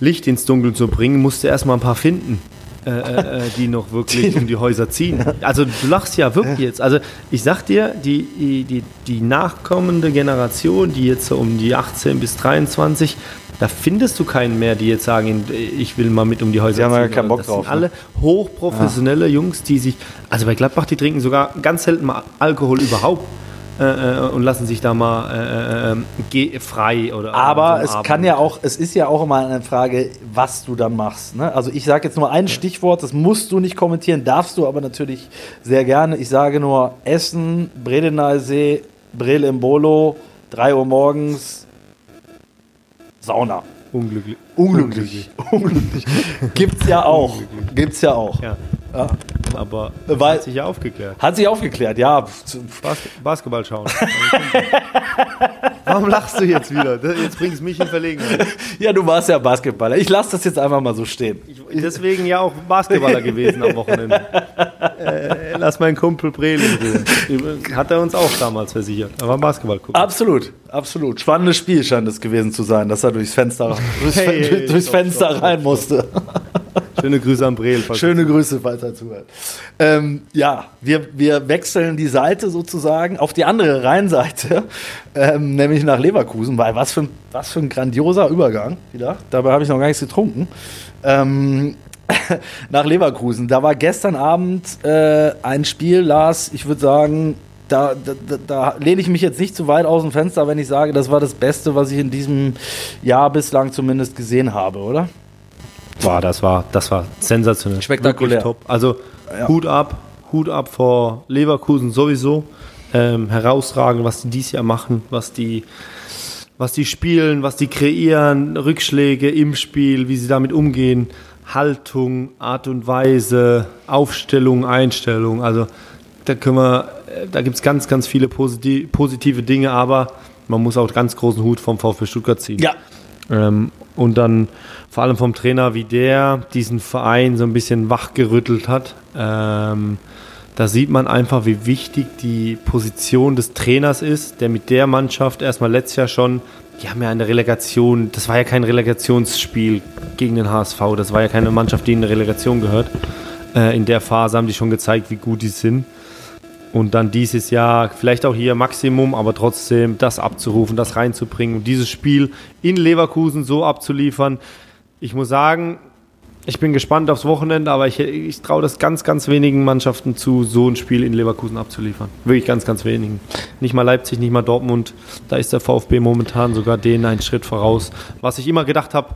Licht ins Dunkel zu bringen, musst du erstmal ein paar finden. Äh, äh, die noch wirklich um die Häuser ziehen. Also du lachst ja wirklich jetzt. Also ich sag dir, die, die, die nachkommende Generation, die jetzt so um die 18 bis 23, da findest du keinen mehr, die jetzt sagen, ich will mal mit um die Häuser ziehen. Die haben ja keinen Bock das drauf. Sind alle hochprofessionelle ja. Jungs, die sich, also bei Gladbach, die trinken sogar ganz selten mal Alkohol überhaupt. Äh, äh, und lassen sich da mal äh, äh, frei oder. Aber so es Abend. kann ja auch, es ist ja auch immer eine Frage, was du dann machst. Ne? Also ich sage jetzt nur ein Stichwort, das musst du nicht kommentieren, darfst du aber natürlich sehr gerne. Ich sage nur Essen, Bredenalsee, Brel im Bolo, 3 Uhr morgens, Sauna. Unglücklich. Unglücklich. Unglücklich. Gibt's ja auch. Gibt's ja auch. Ja. Ja. Aber Weil, hat sich ja aufgeklärt. Hat sich aufgeklärt, ja. Bas Basketball schauen. Warum lachst du jetzt wieder? Jetzt bringst du mich in Verlegenheit. Ja, du warst ja Basketballer. Ich lasse das jetzt einfach mal so stehen. Ich, deswegen ja auch Basketballer gewesen am Wochenende. Äh, lass meinen Kumpel Brel in Ruhe. Hat er uns auch damals versichert. Er war Basketball gucken. Absolut, absolut. Spannendes Spiel scheint es gewesen zu sein, dass er durchs Fenster, durchs, hey, durchs Fenster stopp, rein musste. Schöne Grüße an Breel. Schöne Grüße, falls er zuhört. Ähm, ja, wir, wir wechseln die Seite sozusagen auf die andere Rheinseite, ähm, nämlich nach Leverkusen, weil was für, ein, was für ein grandioser Übergang wieder. Dabei habe ich noch gar nichts getrunken. Ähm, nach Leverkusen. Da war gestern Abend äh, ein Spiel, Lars, ich würde sagen, da, da, da, lehne ich mich jetzt nicht zu weit aus dem Fenster, wenn ich sage, das war das Beste, was ich in diesem Jahr bislang zumindest gesehen habe, oder? Boah, das war, das war sensationell. Spektakulär. top. Also ja. Hut ab, Hut ab vor Leverkusen sowieso. Ähm, herausragend, was die dieses Jahr machen, was die, was die spielen, was die kreieren, Rückschläge im Spiel, wie sie damit umgehen, Haltung, Art und Weise, Aufstellung, Einstellung. Also da können wir, äh, da gibt es ganz, ganz viele positive Dinge, aber man muss auch ganz großen Hut vom VfB Stuttgart ziehen. Ja. Ähm, und dann vor allem vom Trainer, wie der diesen Verein so ein bisschen wachgerüttelt hat. Ähm, da sieht man einfach, wie wichtig die Position des Trainers ist, der mit der Mannschaft erstmal letztes Jahr schon, die haben ja eine Relegation, das war ja kein Relegationsspiel gegen den HSV, das war ja keine Mannschaft, die in eine Relegation gehört. Äh, in der Phase haben die schon gezeigt, wie gut die sind. Und dann dieses Jahr vielleicht auch hier Maximum, aber trotzdem das abzurufen, das reinzubringen und dieses Spiel in Leverkusen so abzuliefern, ich muss sagen, ich bin gespannt aufs Wochenende, aber ich, ich traue das ganz, ganz wenigen Mannschaften zu, so ein Spiel in Leverkusen abzuliefern. Wirklich ganz, ganz wenigen. Nicht mal Leipzig, nicht mal Dortmund. Da ist der VfB momentan sogar denen einen Schritt voraus. Was ich immer gedacht habe,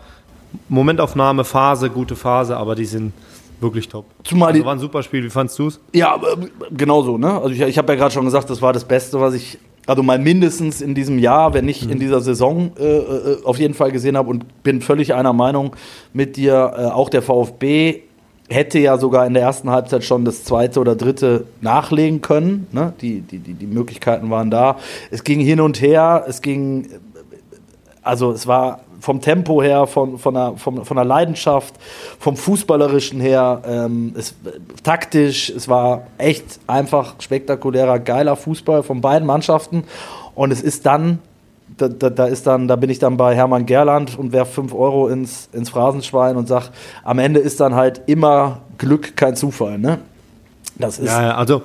Momentaufnahme, Phase, gute Phase, aber die sind wirklich top. Zumal also war ein super Spiel. Wie fandest du es? Ja, genau so. Ne? Also ich, ich habe ja gerade schon gesagt, das war das Beste, was ich also mal mindestens in diesem Jahr, wenn nicht mhm. in dieser Saison, äh, äh, auf jeden Fall gesehen habe und bin völlig einer Meinung mit dir. Äh, auch der VfB hätte ja sogar in der ersten Halbzeit schon das zweite oder dritte nachlegen können. Ne? Die, die, die, die Möglichkeiten waren da. Es ging hin und her, es ging, also es war vom Tempo her, von, von, der, von, von der Leidenschaft, vom Fußballerischen her, ähm, es, taktisch, es war echt einfach spektakulärer, geiler Fußball von beiden Mannschaften. Und es ist dann, da, da, da ist dann, da bin ich dann bei Hermann Gerland und werfe 5 Euro ins, ins Phrasenschwein und sage, am Ende ist dann halt immer Glück kein Zufall. Ne? Das ist ja, ja, also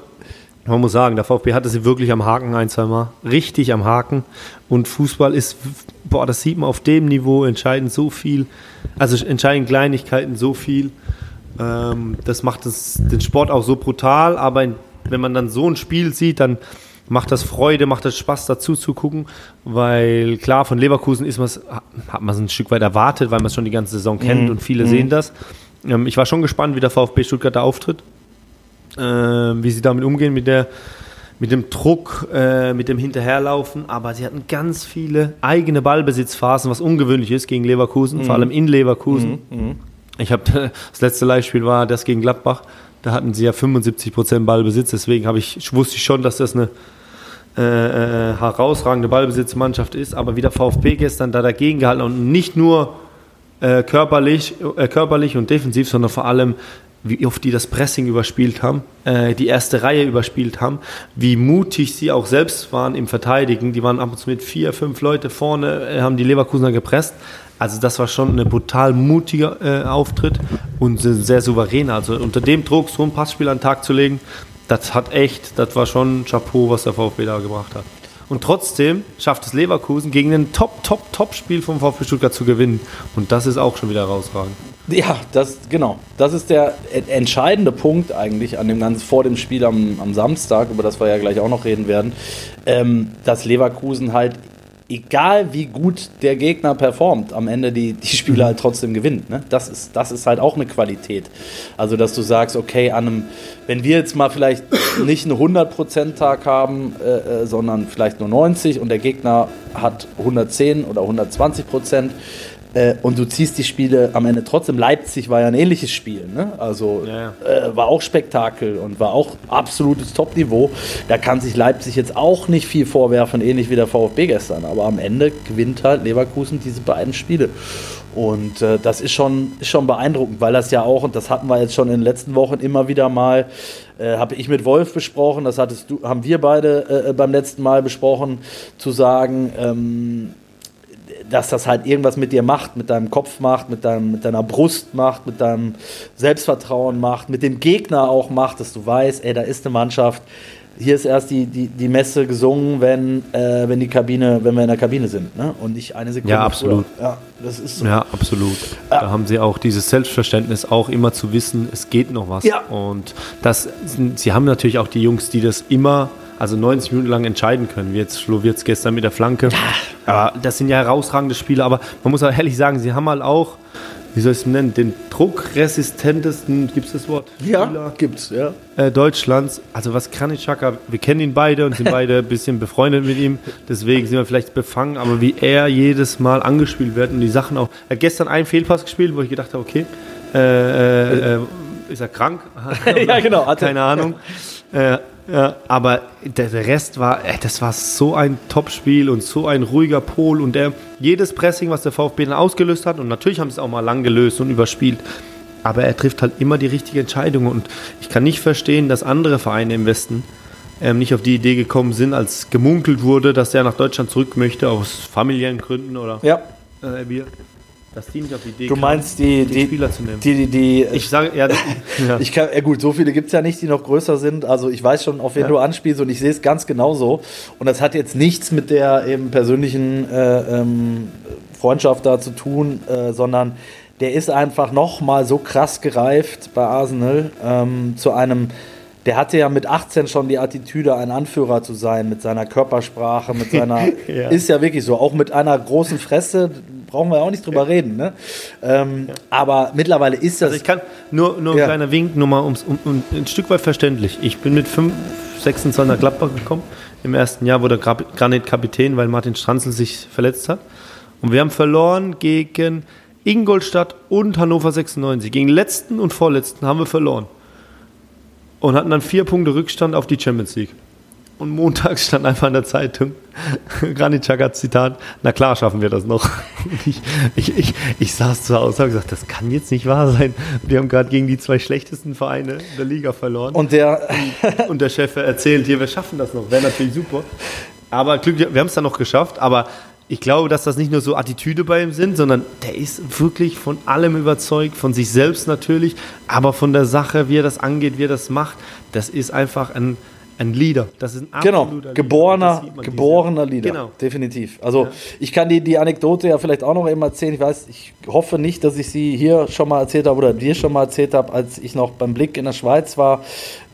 man muss sagen, der VfB hatte sie wirklich am Haken ein, zwei Mal. Richtig am Haken. Und Fußball ist, boah, das sieht man auf dem Niveau, entscheidend so viel. Also entscheiden Kleinigkeiten so viel. Ähm, das macht das, den Sport auch so brutal. Aber in, wenn man dann so ein Spiel sieht, dann macht das Freude, macht das Spaß dazu zu gucken. Weil klar, von Leverkusen ist hat man es ein Stück weit erwartet, weil man es schon die ganze Saison kennt mhm. und viele mhm. sehen das. Ähm, ich war schon gespannt, wie der VfB Stuttgart da auftritt wie sie damit umgehen, mit, der, mit dem Druck, äh, mit dem Hinterherlaufen. Aber sie hatten ganz viele eigene Ballbesitzphasen, was ungewöhnlich ist gegen Leverkusen, mhm. vor allem in Leverkusen. Mhm. Mhm. Ich habe das letzte Live-Spiel war das gegen Gladbach. Da hatten sie ja 75% Ballbesitz. Deswegen ich wusste ich schon, dass das eine äh, äh, herausragende Ballbesitzmannschaft ist. Aber wie der VfB gestern da dagegen gehalten und nicht nur äh, körperlich, äh, körperlich und defensiv, sondern vor allem wie oft die das Pressing überspielt haben, äh, die erste Reihe überspielt haben, wie mutig sie auch selbst waren im Verteidigen. Die waren ab und zu mit vier, fünf Leute vorne, äh, haben die Leverkusener gepresst. Also das war schon ein brutal mutiger äh, Auftritt und sehr souverän. Also unter dem Druck so ein Passspiel an den Tag zu legen, das hat echt, das war schon ein Chapeau, was der VfB da gebracht hat. Und trotzdem schafft es Leverkusen gegen ein Top, Top, Top-Spiel vom VfB Stuttgart zu gewinnen. Und das ist auch schon wieder herausragend. Ja, das genau. Das ist der entscheidende Punkt eigentlich an dem ganzen vor dem Spiel am, am Samstag, über das wir ja gleich auch noch reden werden, ähm, dass Leverkusen halt egal wie gut der Gegner performt, am Ende die, die Spiele halt trotzdem gewinnt. Ne? Das, ist, das ist halt auch eine Qualität. Also, dass du sagst, okay, an einem, wenn wir jetzt mal vielleicht nicht einen 100%-Tag haben, äh, äh, sondern vielleicht nur 90 und der Gegner hat 110 oder 120 Prozent, äh, und du ziehst die Spiele am Ende trotzdem. Leipzig war ja ein ähnliches Spiel. Ne? Also ja. Äh, war auch Spektakel und war auch absolutes Top-Niveau. Da kann sich Leipzig jetzt auch nicht viel vorwerfen, ähnlich wie der VfB gestern. Aber am Ende gewinnt halt Leverkusen diese beiden Spiele. Und äh, das ist schon, ist schon beeindruckend, weil das ja auch, und das hatten wir jetzt schon in den letzten Wochen immer wieder mal, äh, habe ich mit Wolf besprochen, das hattest du, haben wir beide äh, beim letzten Mal besprochen, zu sagen, ähm, dass das halt irgendwas mit dir macht, mit deinem Kopf macht, mit, deinem, mit deiner Brust macht, mit deinem Selbstvertrauen macht, mit dem Gegner auch macht, dass du weißt, ey, da ist eine Mannschaft. Hier ist erst die, die, die Messe gesungen, wenn, äh, wenn die Kabine, wenn wir in der Kabine sind, ne? Und nicht eine Sekunde. Ja, absolut. Früher. Ja, das ist so. Ja, absolut. Ja. Da haben sie auch dieses Selbstverständnis, auch immer zu wissen, es geht noch was. Ja. Und das, sie haben natürlich auch die Jungs, die das immer also 90 Minuten lang entscheiden können, wie jetzt Schlowitz gestern mit der Flanke. Ja. Aber das sind ja herausragende Spiele, aber man muss auch ehrlich sagen, sie haben halt auch, wie soll ich es nennen, den druckresistentesten, gibt es das Wort? Ja, gibt es, ja. Äh, Deutschlands. Also was Kranitschaka, wir kennen ihn beide und sind beide ein bisschen befreundet mit ihm, deswegen sind wir vielleicht befangen, aber wie er jedes Mal angespielt wird und die Sachen auch. Er hat gestern einen Fehlpass gespielt, wo ich gedacht habe, okay, äh, äh, äh ist er krank? ja, genau. Keine Ahnung. Äh, ja, aber der, der Rest war, ey, das war so ein Top-Spiel und so ein ruhiger Pol und der, jedes Pressing, was der VfB dann ausgelöst hat, und natürlich haben sie es auch mal lang gelöst und überspielt, aber er trifft halt immer die richtige Entscheidung und ich kann nicht verstehen, dass andere Vereine im Westen ähm, nicht auf die Idee gekommen sind, als gemunkelt wurde, dass er nach Deutschland zurück möchte, aus familiären Gründen oder ja. äh, dass die nicht auf die Idee Du meinst die, die, Spieler zu nehmen. Die, die, die, ich sage, ja, ja. ich kann, ja gut, so viele gibt es ja nicht, die noch größer sind. Also ich weiß schon, auf wen ja. du anspielst und ich sehe es ganz genauso. Und das hat jetzt nichts mit der eben persönlichen äh, ähm, Freundschaft da zu tun, äh, sondern der ist einfach noch mal so krass gereift bei Arsenal ähm, zu einem der hatte ja mit 18 schon die Attitüde, ein Anführer zu sein, mit seiner Körpersprache, mit seiner. ja. Ist ja wirklich so. Auch mit einer großen Fresse, brauchen wir auch nicht drüber reden. Ne? Ähm, ja. Aber mittlerweile ist das. Also ich kann nur, nur ein ja. kleiner Wink, nur mal um, um, ein Stück weit verständlich. Ich bin mit 5, 26 nach Gladbach gekommen. Im ersten Jahr wurde Granit Kapitän, weil Martin Stranzl sich verletzt hat. Und wir haben verloren gegen Ingolstadt und Hannover 96. Gegen letzten und vorletzten haben wir verloren. Und hatten dann vier Punkte Rückstand auf die Champions League. Und montags stand einfach in der Zeitung, Granit Xhaka Zitat, na klar schaffen wir das noch. Ich, ich, ich, ich saß zu Hause und habe gesagt, das kann jetzt nicht wahr sein. Wir haben gerade gegen die zwei schlechtesten Vereine der Liga verloren. Und der, und der Chef erzählt hier, wir schaffen das noch. Wäre natürlich super. Aber Glück, wir haben es dann noch geschafft. Aber ich glaube, dass das nicht nur so Attitüde bei ihm sind, sondern der ist wirklich von allem überzeugt, von sich selbst natürlich, aber von der Sache, wie er das angeht, wie er das macht. Das ist einfach ein ein Leader. Das ist ein genau, geborener, geborener Leader. Genau. Definitiv. Also ja. ich kann die, die Anekdote ja vielleicht auch noch eben erzählen. Ich weiß, ich hoffe nicht, dass ich sie hier schon mal erzählt habe oder dir schon mal erzählt habe, als ich noch beim Blick in der Schweiz war,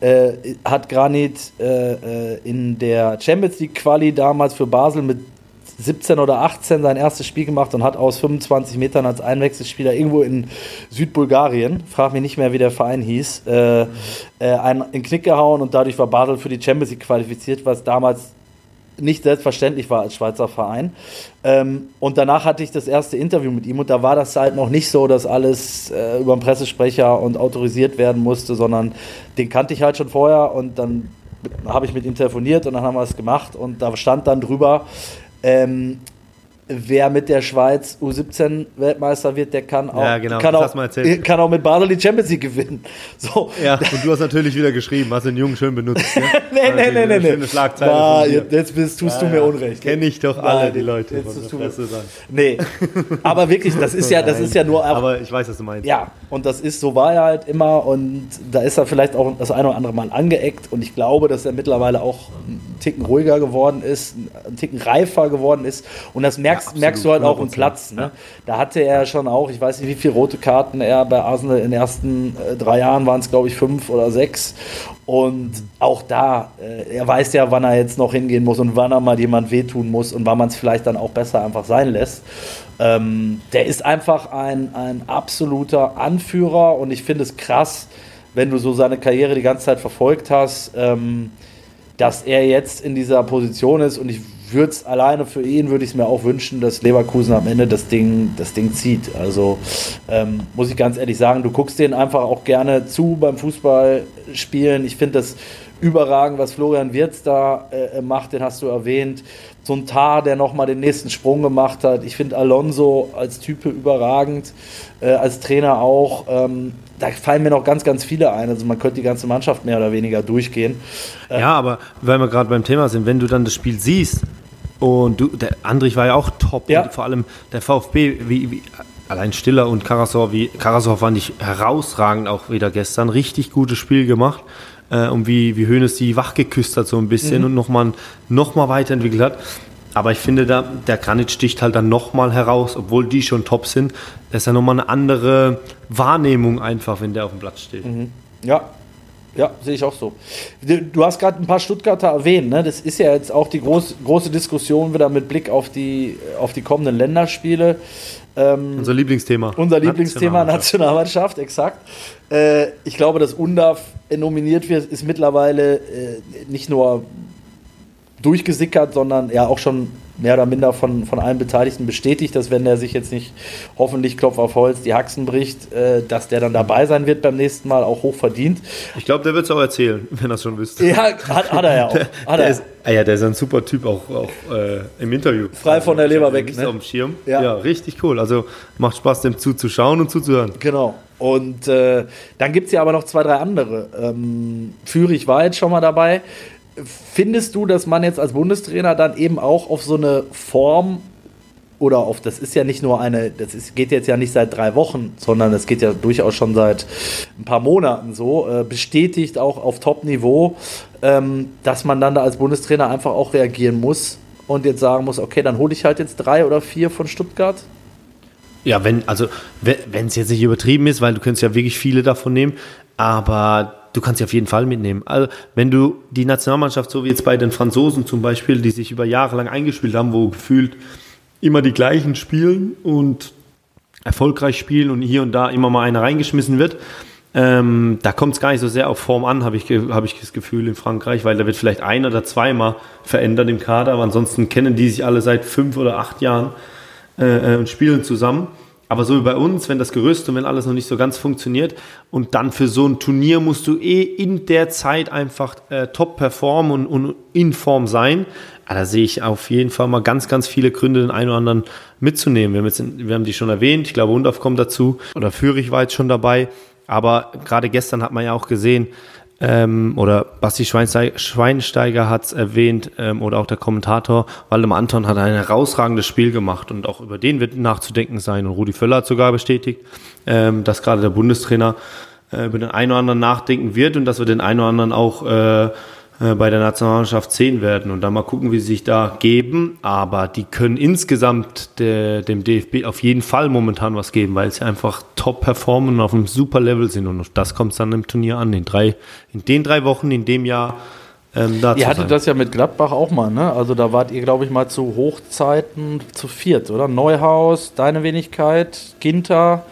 äh, hat Granit äh, äh in der Champions League Quali damals für Basel mit 17 oder 18 sein erstes Spiel gemacht und hat aus 25 Metern als Einwechselspieler irgendwo in Südbulgarien, frag mich nicht mehr, wie der Verein hieß, äh, äh, einen in den Knick gehauen und dadurch war Basel für die Champions League qualifiziert, was damals nicht selbstverständlich war als Schweizer Verein. Ähm, und danach hatte ich das erste Interview mit ihm und da war das halt noch nicht so, dass alles äh, über einen Pressesprecher und autorisiert werden musste, sondern den kannte ich halt schon vorher und dann habe ich mit ihm telefoniert und dann haben wir es gemacht und da stand dann drüber, ähm, wer mit der Schweiz U17 Weltmeister wird, der kann auch, ja, genau, kann, auch kann auch mit Basel die Champions League gewinnen. So. Ja, und du hast natürlich wieder geschrieben, hast den Jungen schön benutzt. Ja? nee, nee, nee, nee, nee. Schöne Schlagzeile. Ja, jetzt bist, tust ja, du mir Unrecht. Kenne ich doch alle, Nein, die Leute. Jetzt Presse dann. Nee, aber wirklich, das ist ja, das ist ja nur. Aber ich weiß, was du meinst. Ja, und das ist, so war er halt immer und da ist er vielleicht auch das eine oder andere Mal angeeckt und ich glaube, dass er mittlerweile auch einen Ticken ruhiger geworden ist, einen Ticken reifer geworden ist und das merkst, ja, merkst du halt auch im Platz. Ne? Da hatte er schon auch, ich weiß nicht, wie viele rote Karten er bei Arsenal in den ersten äh, drei Jahren waren es, glaube ich, fünf oder sechs. Und auch da, äh, er weiß ja, wann er jetzt noch hingehen muss und wann er mal jemand wehtun muss und wann man es vielleicht dann auch besser einfach sein lässt. Ähm, der ist einfach ein, ein absoluter Anführer und ich finde es krass, wenn du so seine Karriere die ganze Zeit verfolgt hast, ähm, dass er jetzt in dieser Position ist und ich würde es alleine für ihn, würde ich es mir auch wünschen, dass Leverkusen am Ende das Ding, das Ding zieht. Also ähm, muss ich ganz ehrlich sagen, du guckst denen einfach auch gerne zu beim Fußballspielen. Ich finde das überragend, was Florian Wirz da äh, macht, den hast du erwähnt. So ein Tar, der nochmal den nächsten Sprung gemacht hat. Ich finde Alonso als Type überragend, äh, als Trainer auch. Ähm, da fallen mir noch ganz, ganz viele ein. Also man könnte die ganze Mannschaft mehr oder weniger durchgehen. Äh, ja, aber weil wir gerade beim Thema sind, wenn du dann das Spiel siehst und du, der Andrich war ja auch top ja. vor allem der VfB, wie, wie allein Stiller und Karasor, wie Karasor fand ich herausragend auch wieder gestern, richtig gutes Spiel gemacht. Äh, und wie, wie Hoeneß die wachgeküsst hat so ein bisschen mhm. und nochmal noch mal weiterentwickelt hat. Aber ich finde, da, der Granit sticht halt dann nochmal heraus, obwohl die schon top sind. Das ist ja nochmal eine andere Wahrnehmung einfach, wenn der auf dem Platz steht. Mhm. Ja, ja, sehe ich auch so. Du hast gerade ein paar Stuttgarter erwähnt, ne? Das ist ja jetzt auch die groß, große Diskussion wieder mit Blick auf die, auf die kommenden Länderspiele. Ähm, unser Lieblingsthema. Unser Lieblingsthema Nationalmannschaft, exakt. Äh, ich glaube, dass UNDAF nominiert wird, ist mittlerweile äh, nicht nur durchgesickert, sondern ja auch schon mehr oder minder von, von allen Beteiligten bestätigt, dass wenn der sich jetzt nicht hoffentlich Klopf auf Holz die Haxen bricht, äh, dass der dann dabei sein wird beim nächsten Mal, auch hoch verdient. Ich glaube, der wird es auch erzählen, wenn er es schon wüsste. Ja, hat, hat er ja auch. Der, der Ist, ah ja, der ist ein super Typ auch, auch äh, im Interview. Frei von der Leber weg. Ne? Auf dem Schirm. Ja. ja, richtig cool. Also macht Spaß, dem zuzuschauen und zuzuhören. Genau. Und äh, dann gibt es ja aber noch zwei, drei andere. Ähm, Fürich war jetzt schon mal dabei. Findest du, dass man jetzt als Bundestrainer dann eben auch auf so eine Form oder auf, das ist ja nicht nur eine, das ist, geht jetzt ja nicht seit drei Wochen, sondern es geht ja durchaus schon seit ein paar Monaten so, äh, bestätigt auch auf Top-Niveau, ähm, dass man dann da als Bundestrainer einfach auch reagieren muss und jetzt sagen muss, okay, dann hole ich halt jetzt drei oder vier von Stuttgart? Ja, wenn, also, wenn es jetzt nicht übertrieben ist, weil du könntest ja wirklich viele davon nehmen, aber du kannst sie auf jeden Fall mitnehmen. Also, wenn du die Nationalmannschaft, so wie jetzt bei den Franzosen zum Beispiel, die sich über Jahre lang eingespielt haben, wo gefühlt immer die gleichen spielen und erfolgreich spielen und hier und da immer mal einer reingeschmissen wird, ähm, da kommt es gar nicht so sehr auf Form an, habe ich, hab ich das Gefühl in Frankreich, weil da wird vielleicht ein oder zweimal verändert im Kader, aber ansonsten kennen die sich alle seit fünf oder acht Jahren äh, äh und spielen zusammen. Aber so wie bei uns, wenn das Gerüst und wenn alles noch nicht so ganz funktioniert und dann für so ein Turnier musst du eh in der Zeit einfach äh, top performen und, und, in Form sein. Ah, da sehe ich auf jeden Fall mal ganz, ganz viele Gründe, den einen oder anderen mitzunehmen. Wir haben, jetzt, wir haben die schon erwähnt, ich glaube, Undorf kommt dazu oder Fürich war jetzt schon dabei. Aber gerade gestern hat man ja auch gesehen, ähm, oder Basti Schweinsteiger hat es erwähnt ähm, oder auch der Kommentator Waldemar Anton hat ein herausragendes Spiel gemacht und auch über den wird nachzudenken sein. Und Rudi Völler hat sogar bestätigt, ähm, dass gerade der Bundestrainer äh, über den einen oder anderen nachdenken wird und dass wir den einen oder anderen auch äh, bei der Nationalmannschaft sehen werden und dann mal gucken, wie sie sich da geben. Aber die können insgesamt der, dem DFB auf jeden Fall momentan was geben, weil sie einfach top performen und auf einem super Level sind. Und das kommt dann im Turnier an. In, drei, in den drei Wochen, in dem Jahr. Ähm, ihr hattet sein. das ja mit Gladbach auch mal, ne? Also da wart ihr, glaube ich, mal zu Hochzeiten zu viert, oder? Neuhaus, deine Wenigkeit, Ginter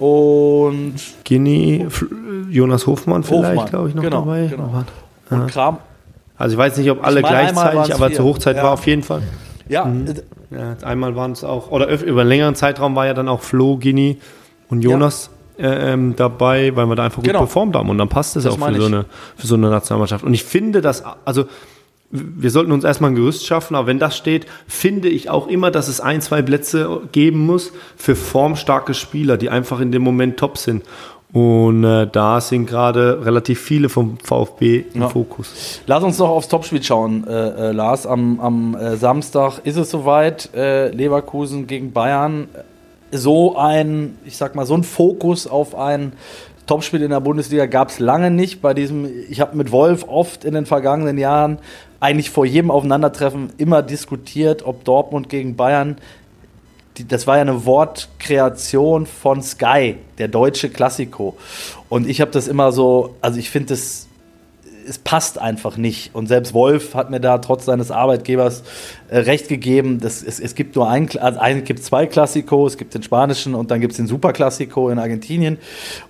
und. Gini, Jonas Hofmann vielleicht, glaube ich, noch genau, dabei. Genau. Und Kram. Also ich weiß nicht, ob alle gleichzeitig, aber vier. zur Hochzeit ja. war auf jeden Fall. Ja. Mhm. ja einmal waren es auch, oder über einen längeren Zeitraum war ja dann auch Flo, Gini und Jonas ja. äh, ähm, dabei, weil wir da einfach gut genau. performt haben. Und dann passt es auch für so, eine, für so eine Nationalmannschaft. Und ich finde, dass, also wir sollten uns erstmal ein Gerüst schaffen, aber wenn das steht, finde ich auch immer, dass es ein, zwei Plätze geben muss für formstarke Spieler, die einfach in dem Moment top sind. Und äh, da sind gerade relativ viele vom VfB im ja. Fokus. Lass uns noch aufs Topspiel schauen, äh, äh, Lars. Am, am äh, Samstag ist es soweit. Äh, Leverkusen gegen Bayern. So ein, ich sag mal, so ein Fokus auf ein Topspiel in der Bundesliga gab es lange nicht. Bei diesem, ich habe mit Wolf oft in den vergangenen Jahren eigentlich vor jedem Aufeinandertreffen immer diskutiert, ob Dortmund gegen Bayern die, das war ja eine Wortkreation von Sky, der deutsche Klassiko. Und ich habe das immer so, also ich finde das es passt einfach nicht. Und selbst Wolf hat mir da trotz seines Arbeitgebers äh, recht gegeben. Dass es, es gibt nur ein, also ein, gibt zwei Klassiko, es gibt den spanischen und dann gibt es den Superklassiko in Argentinien.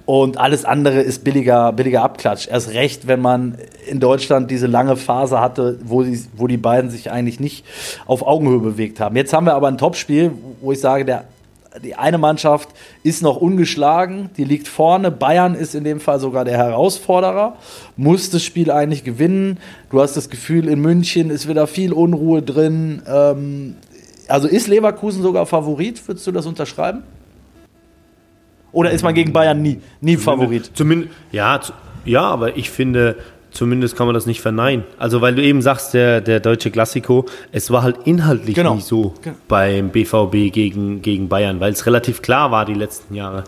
Und alles andere ist billiger, billiger Abklatsch. Erst recht, wenn man in Deutschland diese lange Phase hatte, wo die, wo die beiden sich eigentlich nicht auf Augenhöhe bewegt haben. Jetzt haben wir aber ein Topspiel, wo ich sage, der die eine Mannschaft ist noch ungeschlagen, die liegt vorne. Bayern ist in dem Fall sogar der Herausforderer, muss das Spiel eigentlich gewinnen. Du hast das Gefühl, in München ist wieder viel Unruhe drin. Ähm, also ist Leverkusen sogar Favorit? Würdest du das unterschreiben? Oder ist man gegen Bayern nie, nie Favorit? Zumindest, ja, ja, aber ich finde, Zumindest kann man das nicht verneinen. Also, weil du eben sagst, der, der deutsche Klassiko, es war halt inhaltlich genau. nicht so genau. beim BVB gegen, gegen Bayern, weil es relativ klar war die letzten Jahre.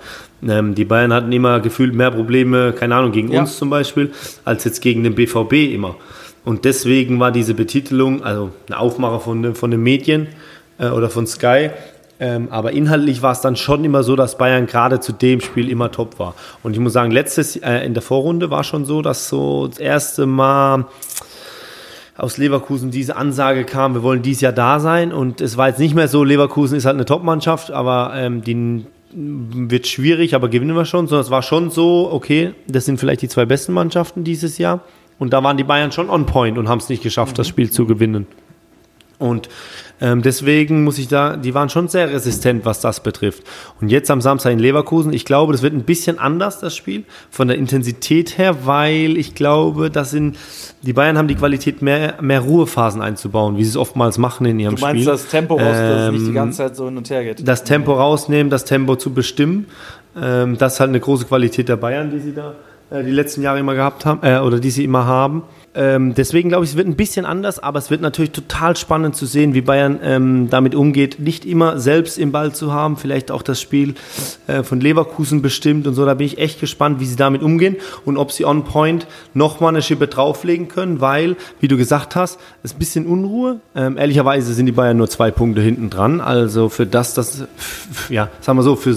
Ähm, die Bayern hatten immer gefühlt mehr Probleme, keine Ahnung, gegen ja. uns zum Beispiel, als jetzt gegen den BVB immer. Und deswegen war diese Betitelung, also eine Aufmache von, von den Medien äh, oder von Sky, ähm, aber inhaltlich war es dann schon immer so, dass Bayern gerade zu dem Spiel immer top war. Und ich muss sagen, letztes äh, in der Vorrunde war schon so, dass so das erste Mal aus Leverkusen diese Ansage kam, wir wollen dieses Jahr da sein. Und es war jetzt nicht mehr so, Leverkusen ist halt eine Top-Mannschaft, aber ähm, die wird schwierig, aber gewinnen wir schon. Sondern es war schon so, okay, das sind vielleicht die zwei besten Mannschaften dieses Jahr. Und da waren die Bayern schon on point und haben es nicht geschafft, mhm. das Spiel zu gewinnen. Und ähm, deswegen muss ich da, die waren schon sehr resistent, was das betrifft. Und jetzt am Samstag in Leverkusen, ich glaube, das wird ein bisschen anders, das Spiel, von der Intensität her, weil ich glaube, das sind, die Bayern haben die Qualität, mehr, mehr Ruhephasen einzubauen, wie sie es oftmals machen in ihrem Spiel. Du meinst Spiel. das Tempo raus, ähm, dass es nicht die ganze Zeit so hin und her geht? Das Tempo rausnehmen, das Tempo zu bestimmen. Ähm, das ist halt eine große Qualität der Bayern, die sie da äh, die letzten Jahre immer gehabt haben, äh, oder die sie immer haben. Ähm, deswegen glaube ich, es wird ein bisschen anders, aber es wird natürlich total spannend zu sehen, wie Bayern ähm, damit umgeht, nicht immer selbst im Ball zu haben, vielleicht auch das Spiel äh, von Leverkusen bestimmt und so. Da bin ich echt gespannt, wie sie damit umgehen und ob sie on point nochmal eine Schippe drauflegen können, weil, wie du gesagt hast, es ist ein bisschen Unruhe. Ähm, ehrlicherweise sind die Bayern nur zwei Punkte hinten dran. Also für das, das, ja, sagen wir so, für,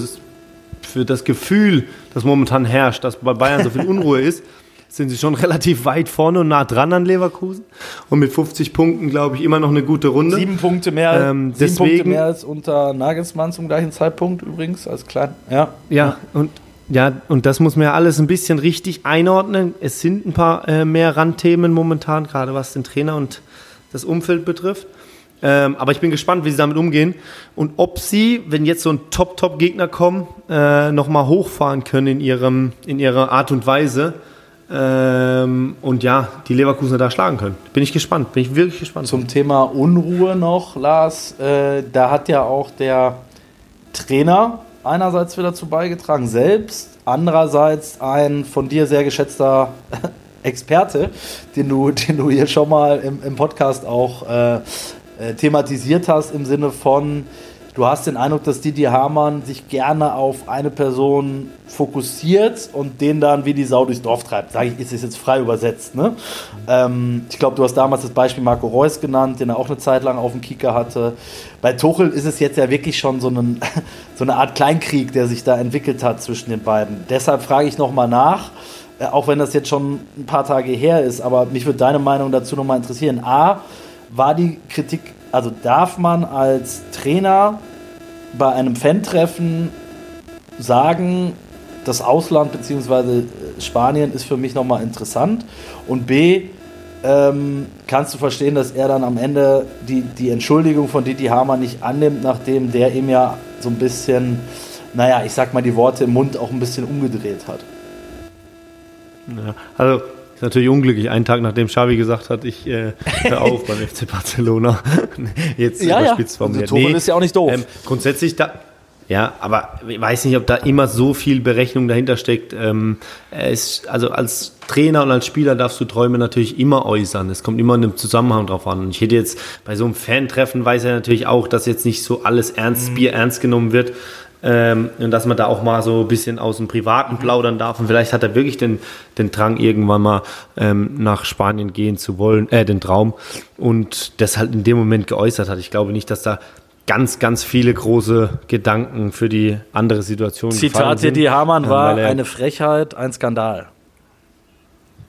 für das Gefühl, das momentan herrscht, dass bei Bayern so viel Unruhe ist, sind sie schon relativ weit vorne und nah dran an Leverkusen. Und mit 50 Punkten, glaube ich, immer noch eine gute Runde. Sieben Punkte mehr, ähm, sieben deswegen, Punkte mehr als unter Nagelsmann zum gleichen Zeitpunkt übrigens, als klein. Ja, ja und ja, und das muss man ja alles ein bisschen richtig einordnen. Es sind ein paar äh, mehr Randthemen momentan, gerade was den Trainer und das Umfeld betrifft. Ähm, aber ich bin gespannt, wie sie damit umgehen und ob sie, wenn jetzt so ein Top-Top-Gegner kommen, äh, nochmal hochfahren können in, ihrem, in ihrer Art und Weise ähm, und ja, die Leverkusener da schlagen können. Bin ich gespannt, bin ich wirklich gespannt. Zum Thema Unruhe noch, Lars, äh, da hat ja auch der Trainer einerseits wieder dazu beigetragen, selbst, andererseits ein von dir sehr geschätzter Experte, den du, den du hier schon mal im, im Podcast auch äh, äh thematisiert hast, im Sinne von, du hast den Eindruck, dass Didi Hamann sich gerne auf eine Person fokussiert und den dann wie die Sau durchs Dorf treibt. Sage ich, ist es jetzt frei übersetzt. Ne? Ähm, ich glaube, du hast damals das Beispiel Marco Reus genannt, den er auch eine Zeit lang auf dem Kicker hatte. Bei Tuchel ist es jetzt ja wirklich schon so, einen, so eine Art Kleinkrieg, der sich da entwickelt hat zwischen den beiden. Deshalb frage ich nochmal nach, äh, auch wenn das jetzt schon ein paar Tage her ist, aber mich würde deine Meinung dazu nochmal interessieren. A, war die Kritik also darf man als Trainer bei einem Fan-Treffen sagen, das Ausland bzw. Spanien ist für mich nochmal interessant und B, ähm, kannst du verstehen, dass er dann am Ende die, die Entschuldigung von Didi Hamer nicht annimmt, nachdem der ihm ja so ein bisschen, naja, ich sag mal, die Worte im Mund auch ein bisschen umgedreht hat. Ja, also Ist natürlich unglücklich, einen Tag nachdem Xavi gesagt hat, ich äh, höre auf beim FC Barcelona. Jetzt ja, überspitzt ja. formuliert. Also, nee, ist ja auch nicht doof. Ähm, grundsätzlich, da, ja, aber ich weiß nicht, ob da immer so viel Berechnung dahinter steckt. Ähm, es, also als Trainer und als Spieler darfst du Träume natürlich immer äußern. Es kommt immer in einem Zusammenhang drauf an. Und ich hätte jetzt bei so einem Fan-Treffen weiß er natürlich auch, dass jetzt nicht so alles ernst, mhm. Bier ernst genommen wird. Ähm, und dass man da auch mal so ein bisschen aus dem Privaten mhm. plaudern darf. Und vielleicht hat er wirklich den, den Drang, irgendwann mal ähm, nach Spanien gehen zu wollen, äh, den Traum. Und das halt in dem Moment geäußert hat. Ich glaube nicht, dass da ganz, ganz viele große Gedanken für die andere Situation. Zitat die Hamann war eine Frechheit, ein Skandal.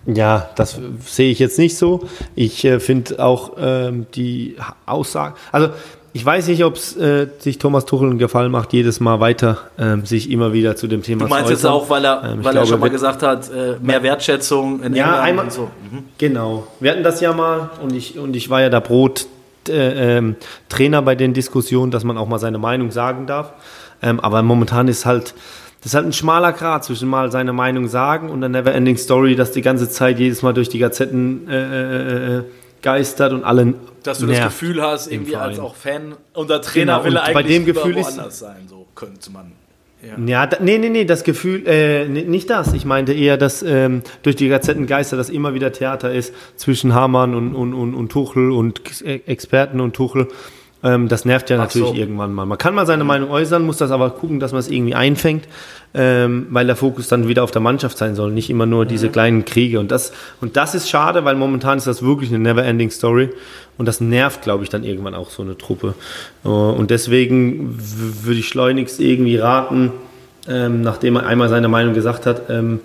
Ja, das sehe ich jetzt nicht so. Ich äh, finde auch ähm, die Aussage, also ich weiß nicht, ob es äh, sich Thomas Tuchel einen Gefallen macht, jedes Mal weiter ähm, sich immer wieder zu dem Thema zu Du meinst jetzt auch, weil er, ähm, weil glaube, er schon mal gesagt hat, äh, mehr Wertschätzung in ja, England einmal, und so. Mhm. Genau. Wir hatten das ja mal und ich, und ich war ja da Brot äh, ähm, Trainer bei den Diskussionen, dass man auch mal seine Meinung sagen darf. Ähm, aber momentan ist halt, das ist halt ein schmaler Grad zwischen mal seine Meinung sagen und der Neverending Story, dass die ganze Zeit jedes Mal durch die Gazetten äh, äh, äh geistert und alle. Dass du das Gefühl hast, irgendwie als auch Fan und der Trainer genau, will er eigentlich bei dem Gefühl ist, sein, so könnte man. Ja, ja da, nee, nee, nee, das Gefühl, äh, nicht das. Ich meinte eher, dass ähm, durch die Gazettengeister das immer wieder Theater ist zwischen Hamann und, und, und, und Tuchel und Experten und Tuchel. Ähm, das nervt ja Ach natürlich so. irgendwann mal. Man kann mal seine Meinung äußern, muss das aber gucken, dass man es irgendwie einfängt, ähm, weil der Fokus dann wieder auf der Mannschaft sein soll, nicht immer nur diese mhm. kleinen Kriege. Und das, und das ist schade, weil momentan ist das wirklich eine never-ending Story. Und das nervt, glaube ich, dann irgendwann auch so eine Truppe. Uh, und deswegen würde ich schleunigst irgendwie raten, ähm, nachdem er einmal seine Meinung gesagt hat, ähm,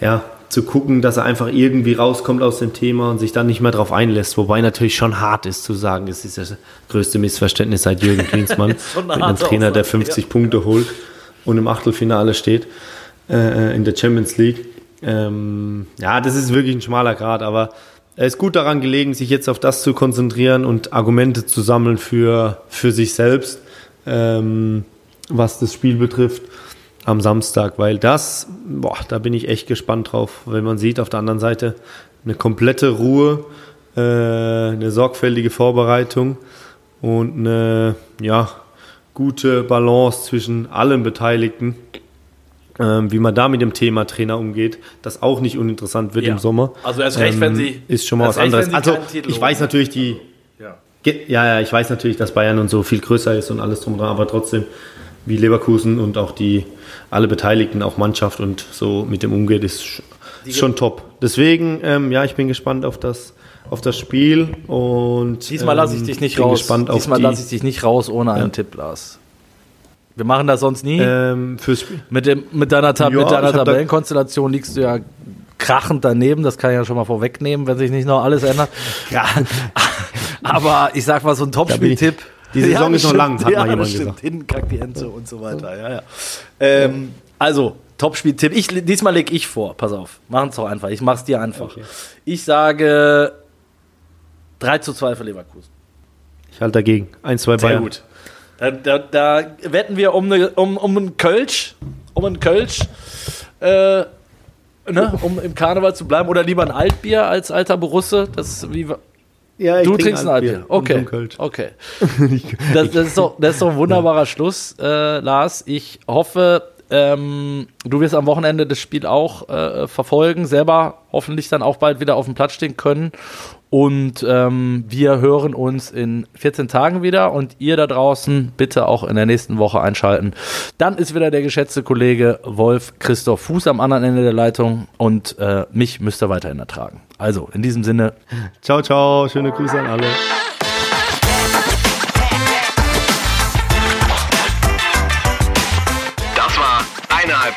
ja, zu gucken, dass er einfach irgendwie rauskommt aus dem Thema und sich dann nicht mehr darauf einlässt. Wobei natürlich schon hart ist zu sagen, es ist das größte Missverständnis seit Jürgen Klinsmann mit einem Trainer, der 50 ja. Punkte holt und im Achtelfinale steht äh, in der Champions League. Ähm, ja, das ist wirklich ein schmaler Grad, aber er ist gut daran gelegen, sich jetzt auf das zu konzentrieren und Argumente zu sammeln für, für sich selbst, ähm, was das Spiel betrifft am Samstag, weil das, boah, da bin ich echt gespannt drauf, wenn man sieht auf der anderen Seite eine komplette Ruhe, äh, eine sorgfältige Vorbereitung und eine ja, gute Balance zwischen allen Beteiligten, ähm, wie man da mit dem Thema Trainer umgeht, das auch nicht uninteressant wird ja. im Sommer. Also erst recht, ähm, wenn sie ist schon mal was recht, anderes. Also ich weiß natürlich die ja. ja. ja, ich weiß natürlich, dass Bayern und so viel größer ist und alles drum dran, aber trotzdem wie Leverkusen und auch die alle Beteiligten, auch Mannschaft und so mit dem umgeht, ist, ist schon top. Deswegen, ähm, ja, ich bin gespannt auf das, auf das Spiel und diesmal lasse ich ähm, dich nicht raus. Diesmal lasse ich dich nicht raus ohne einen ja. Tipp, Lars. Wir machen das sonst nie. Ähm, fürs Spiel. Mit, dem, mit deiner, Tab ja, mit deiner Tabellenkonstellation liegst du ja krachend daneben, das kann ich ja schon mal vorwegnehmen, wenn sich nicht noch alles ändert. Ja. Aber ich sag mal so ein Topspiel-Tipp. Die Saison ja, ist noch lang, hat ja, mal jemand stimmt. gesagt. Hinten kackt die Ente und so weiter. Ja, ja. Ähm, also, Topspiel-Tipp. Ich, diesmal lege ich vor. Pass auf. Machen es doch einfach. Ich mache es dir einfach. Okay. Ich sage 3 zu 2 für Leverkusen. Ich halte dagegen. 1, 2 Bayern. Sehr gut. Da, da, da, wetten wir um, eine, um, um einen Kölsch. Um einen Kölsch. Äh, ne, um im Karneval zu bleiben. Oder lieber ein Altbier als alter Borusse. Das, wie, ja, du trinkst ein Altbier. Okay. Okay. Das, das, ist doch, das ist doch ein wunderbarer ja. Schluss, äh, Lars. Ich hoffe, ähm, du wirst am Wochenende das Spiel auch äh, verfolgen, selber hoffentlich dann auch bald wieder auf dem Platz stehen können. Und ähm, wir hören uns in 14 Tagen wieder und ihr da draußen bitte auch in der nächsten Woche einschalten. Dann ist wieder der geschätzte Kollege Wolf Christoph Fuß am anderen Ende der Leitung und äh, mich müsst ihr weiterhin ertragen. Also in diesem Sinne. Ciao, ciao. Schöne Grüße an alle.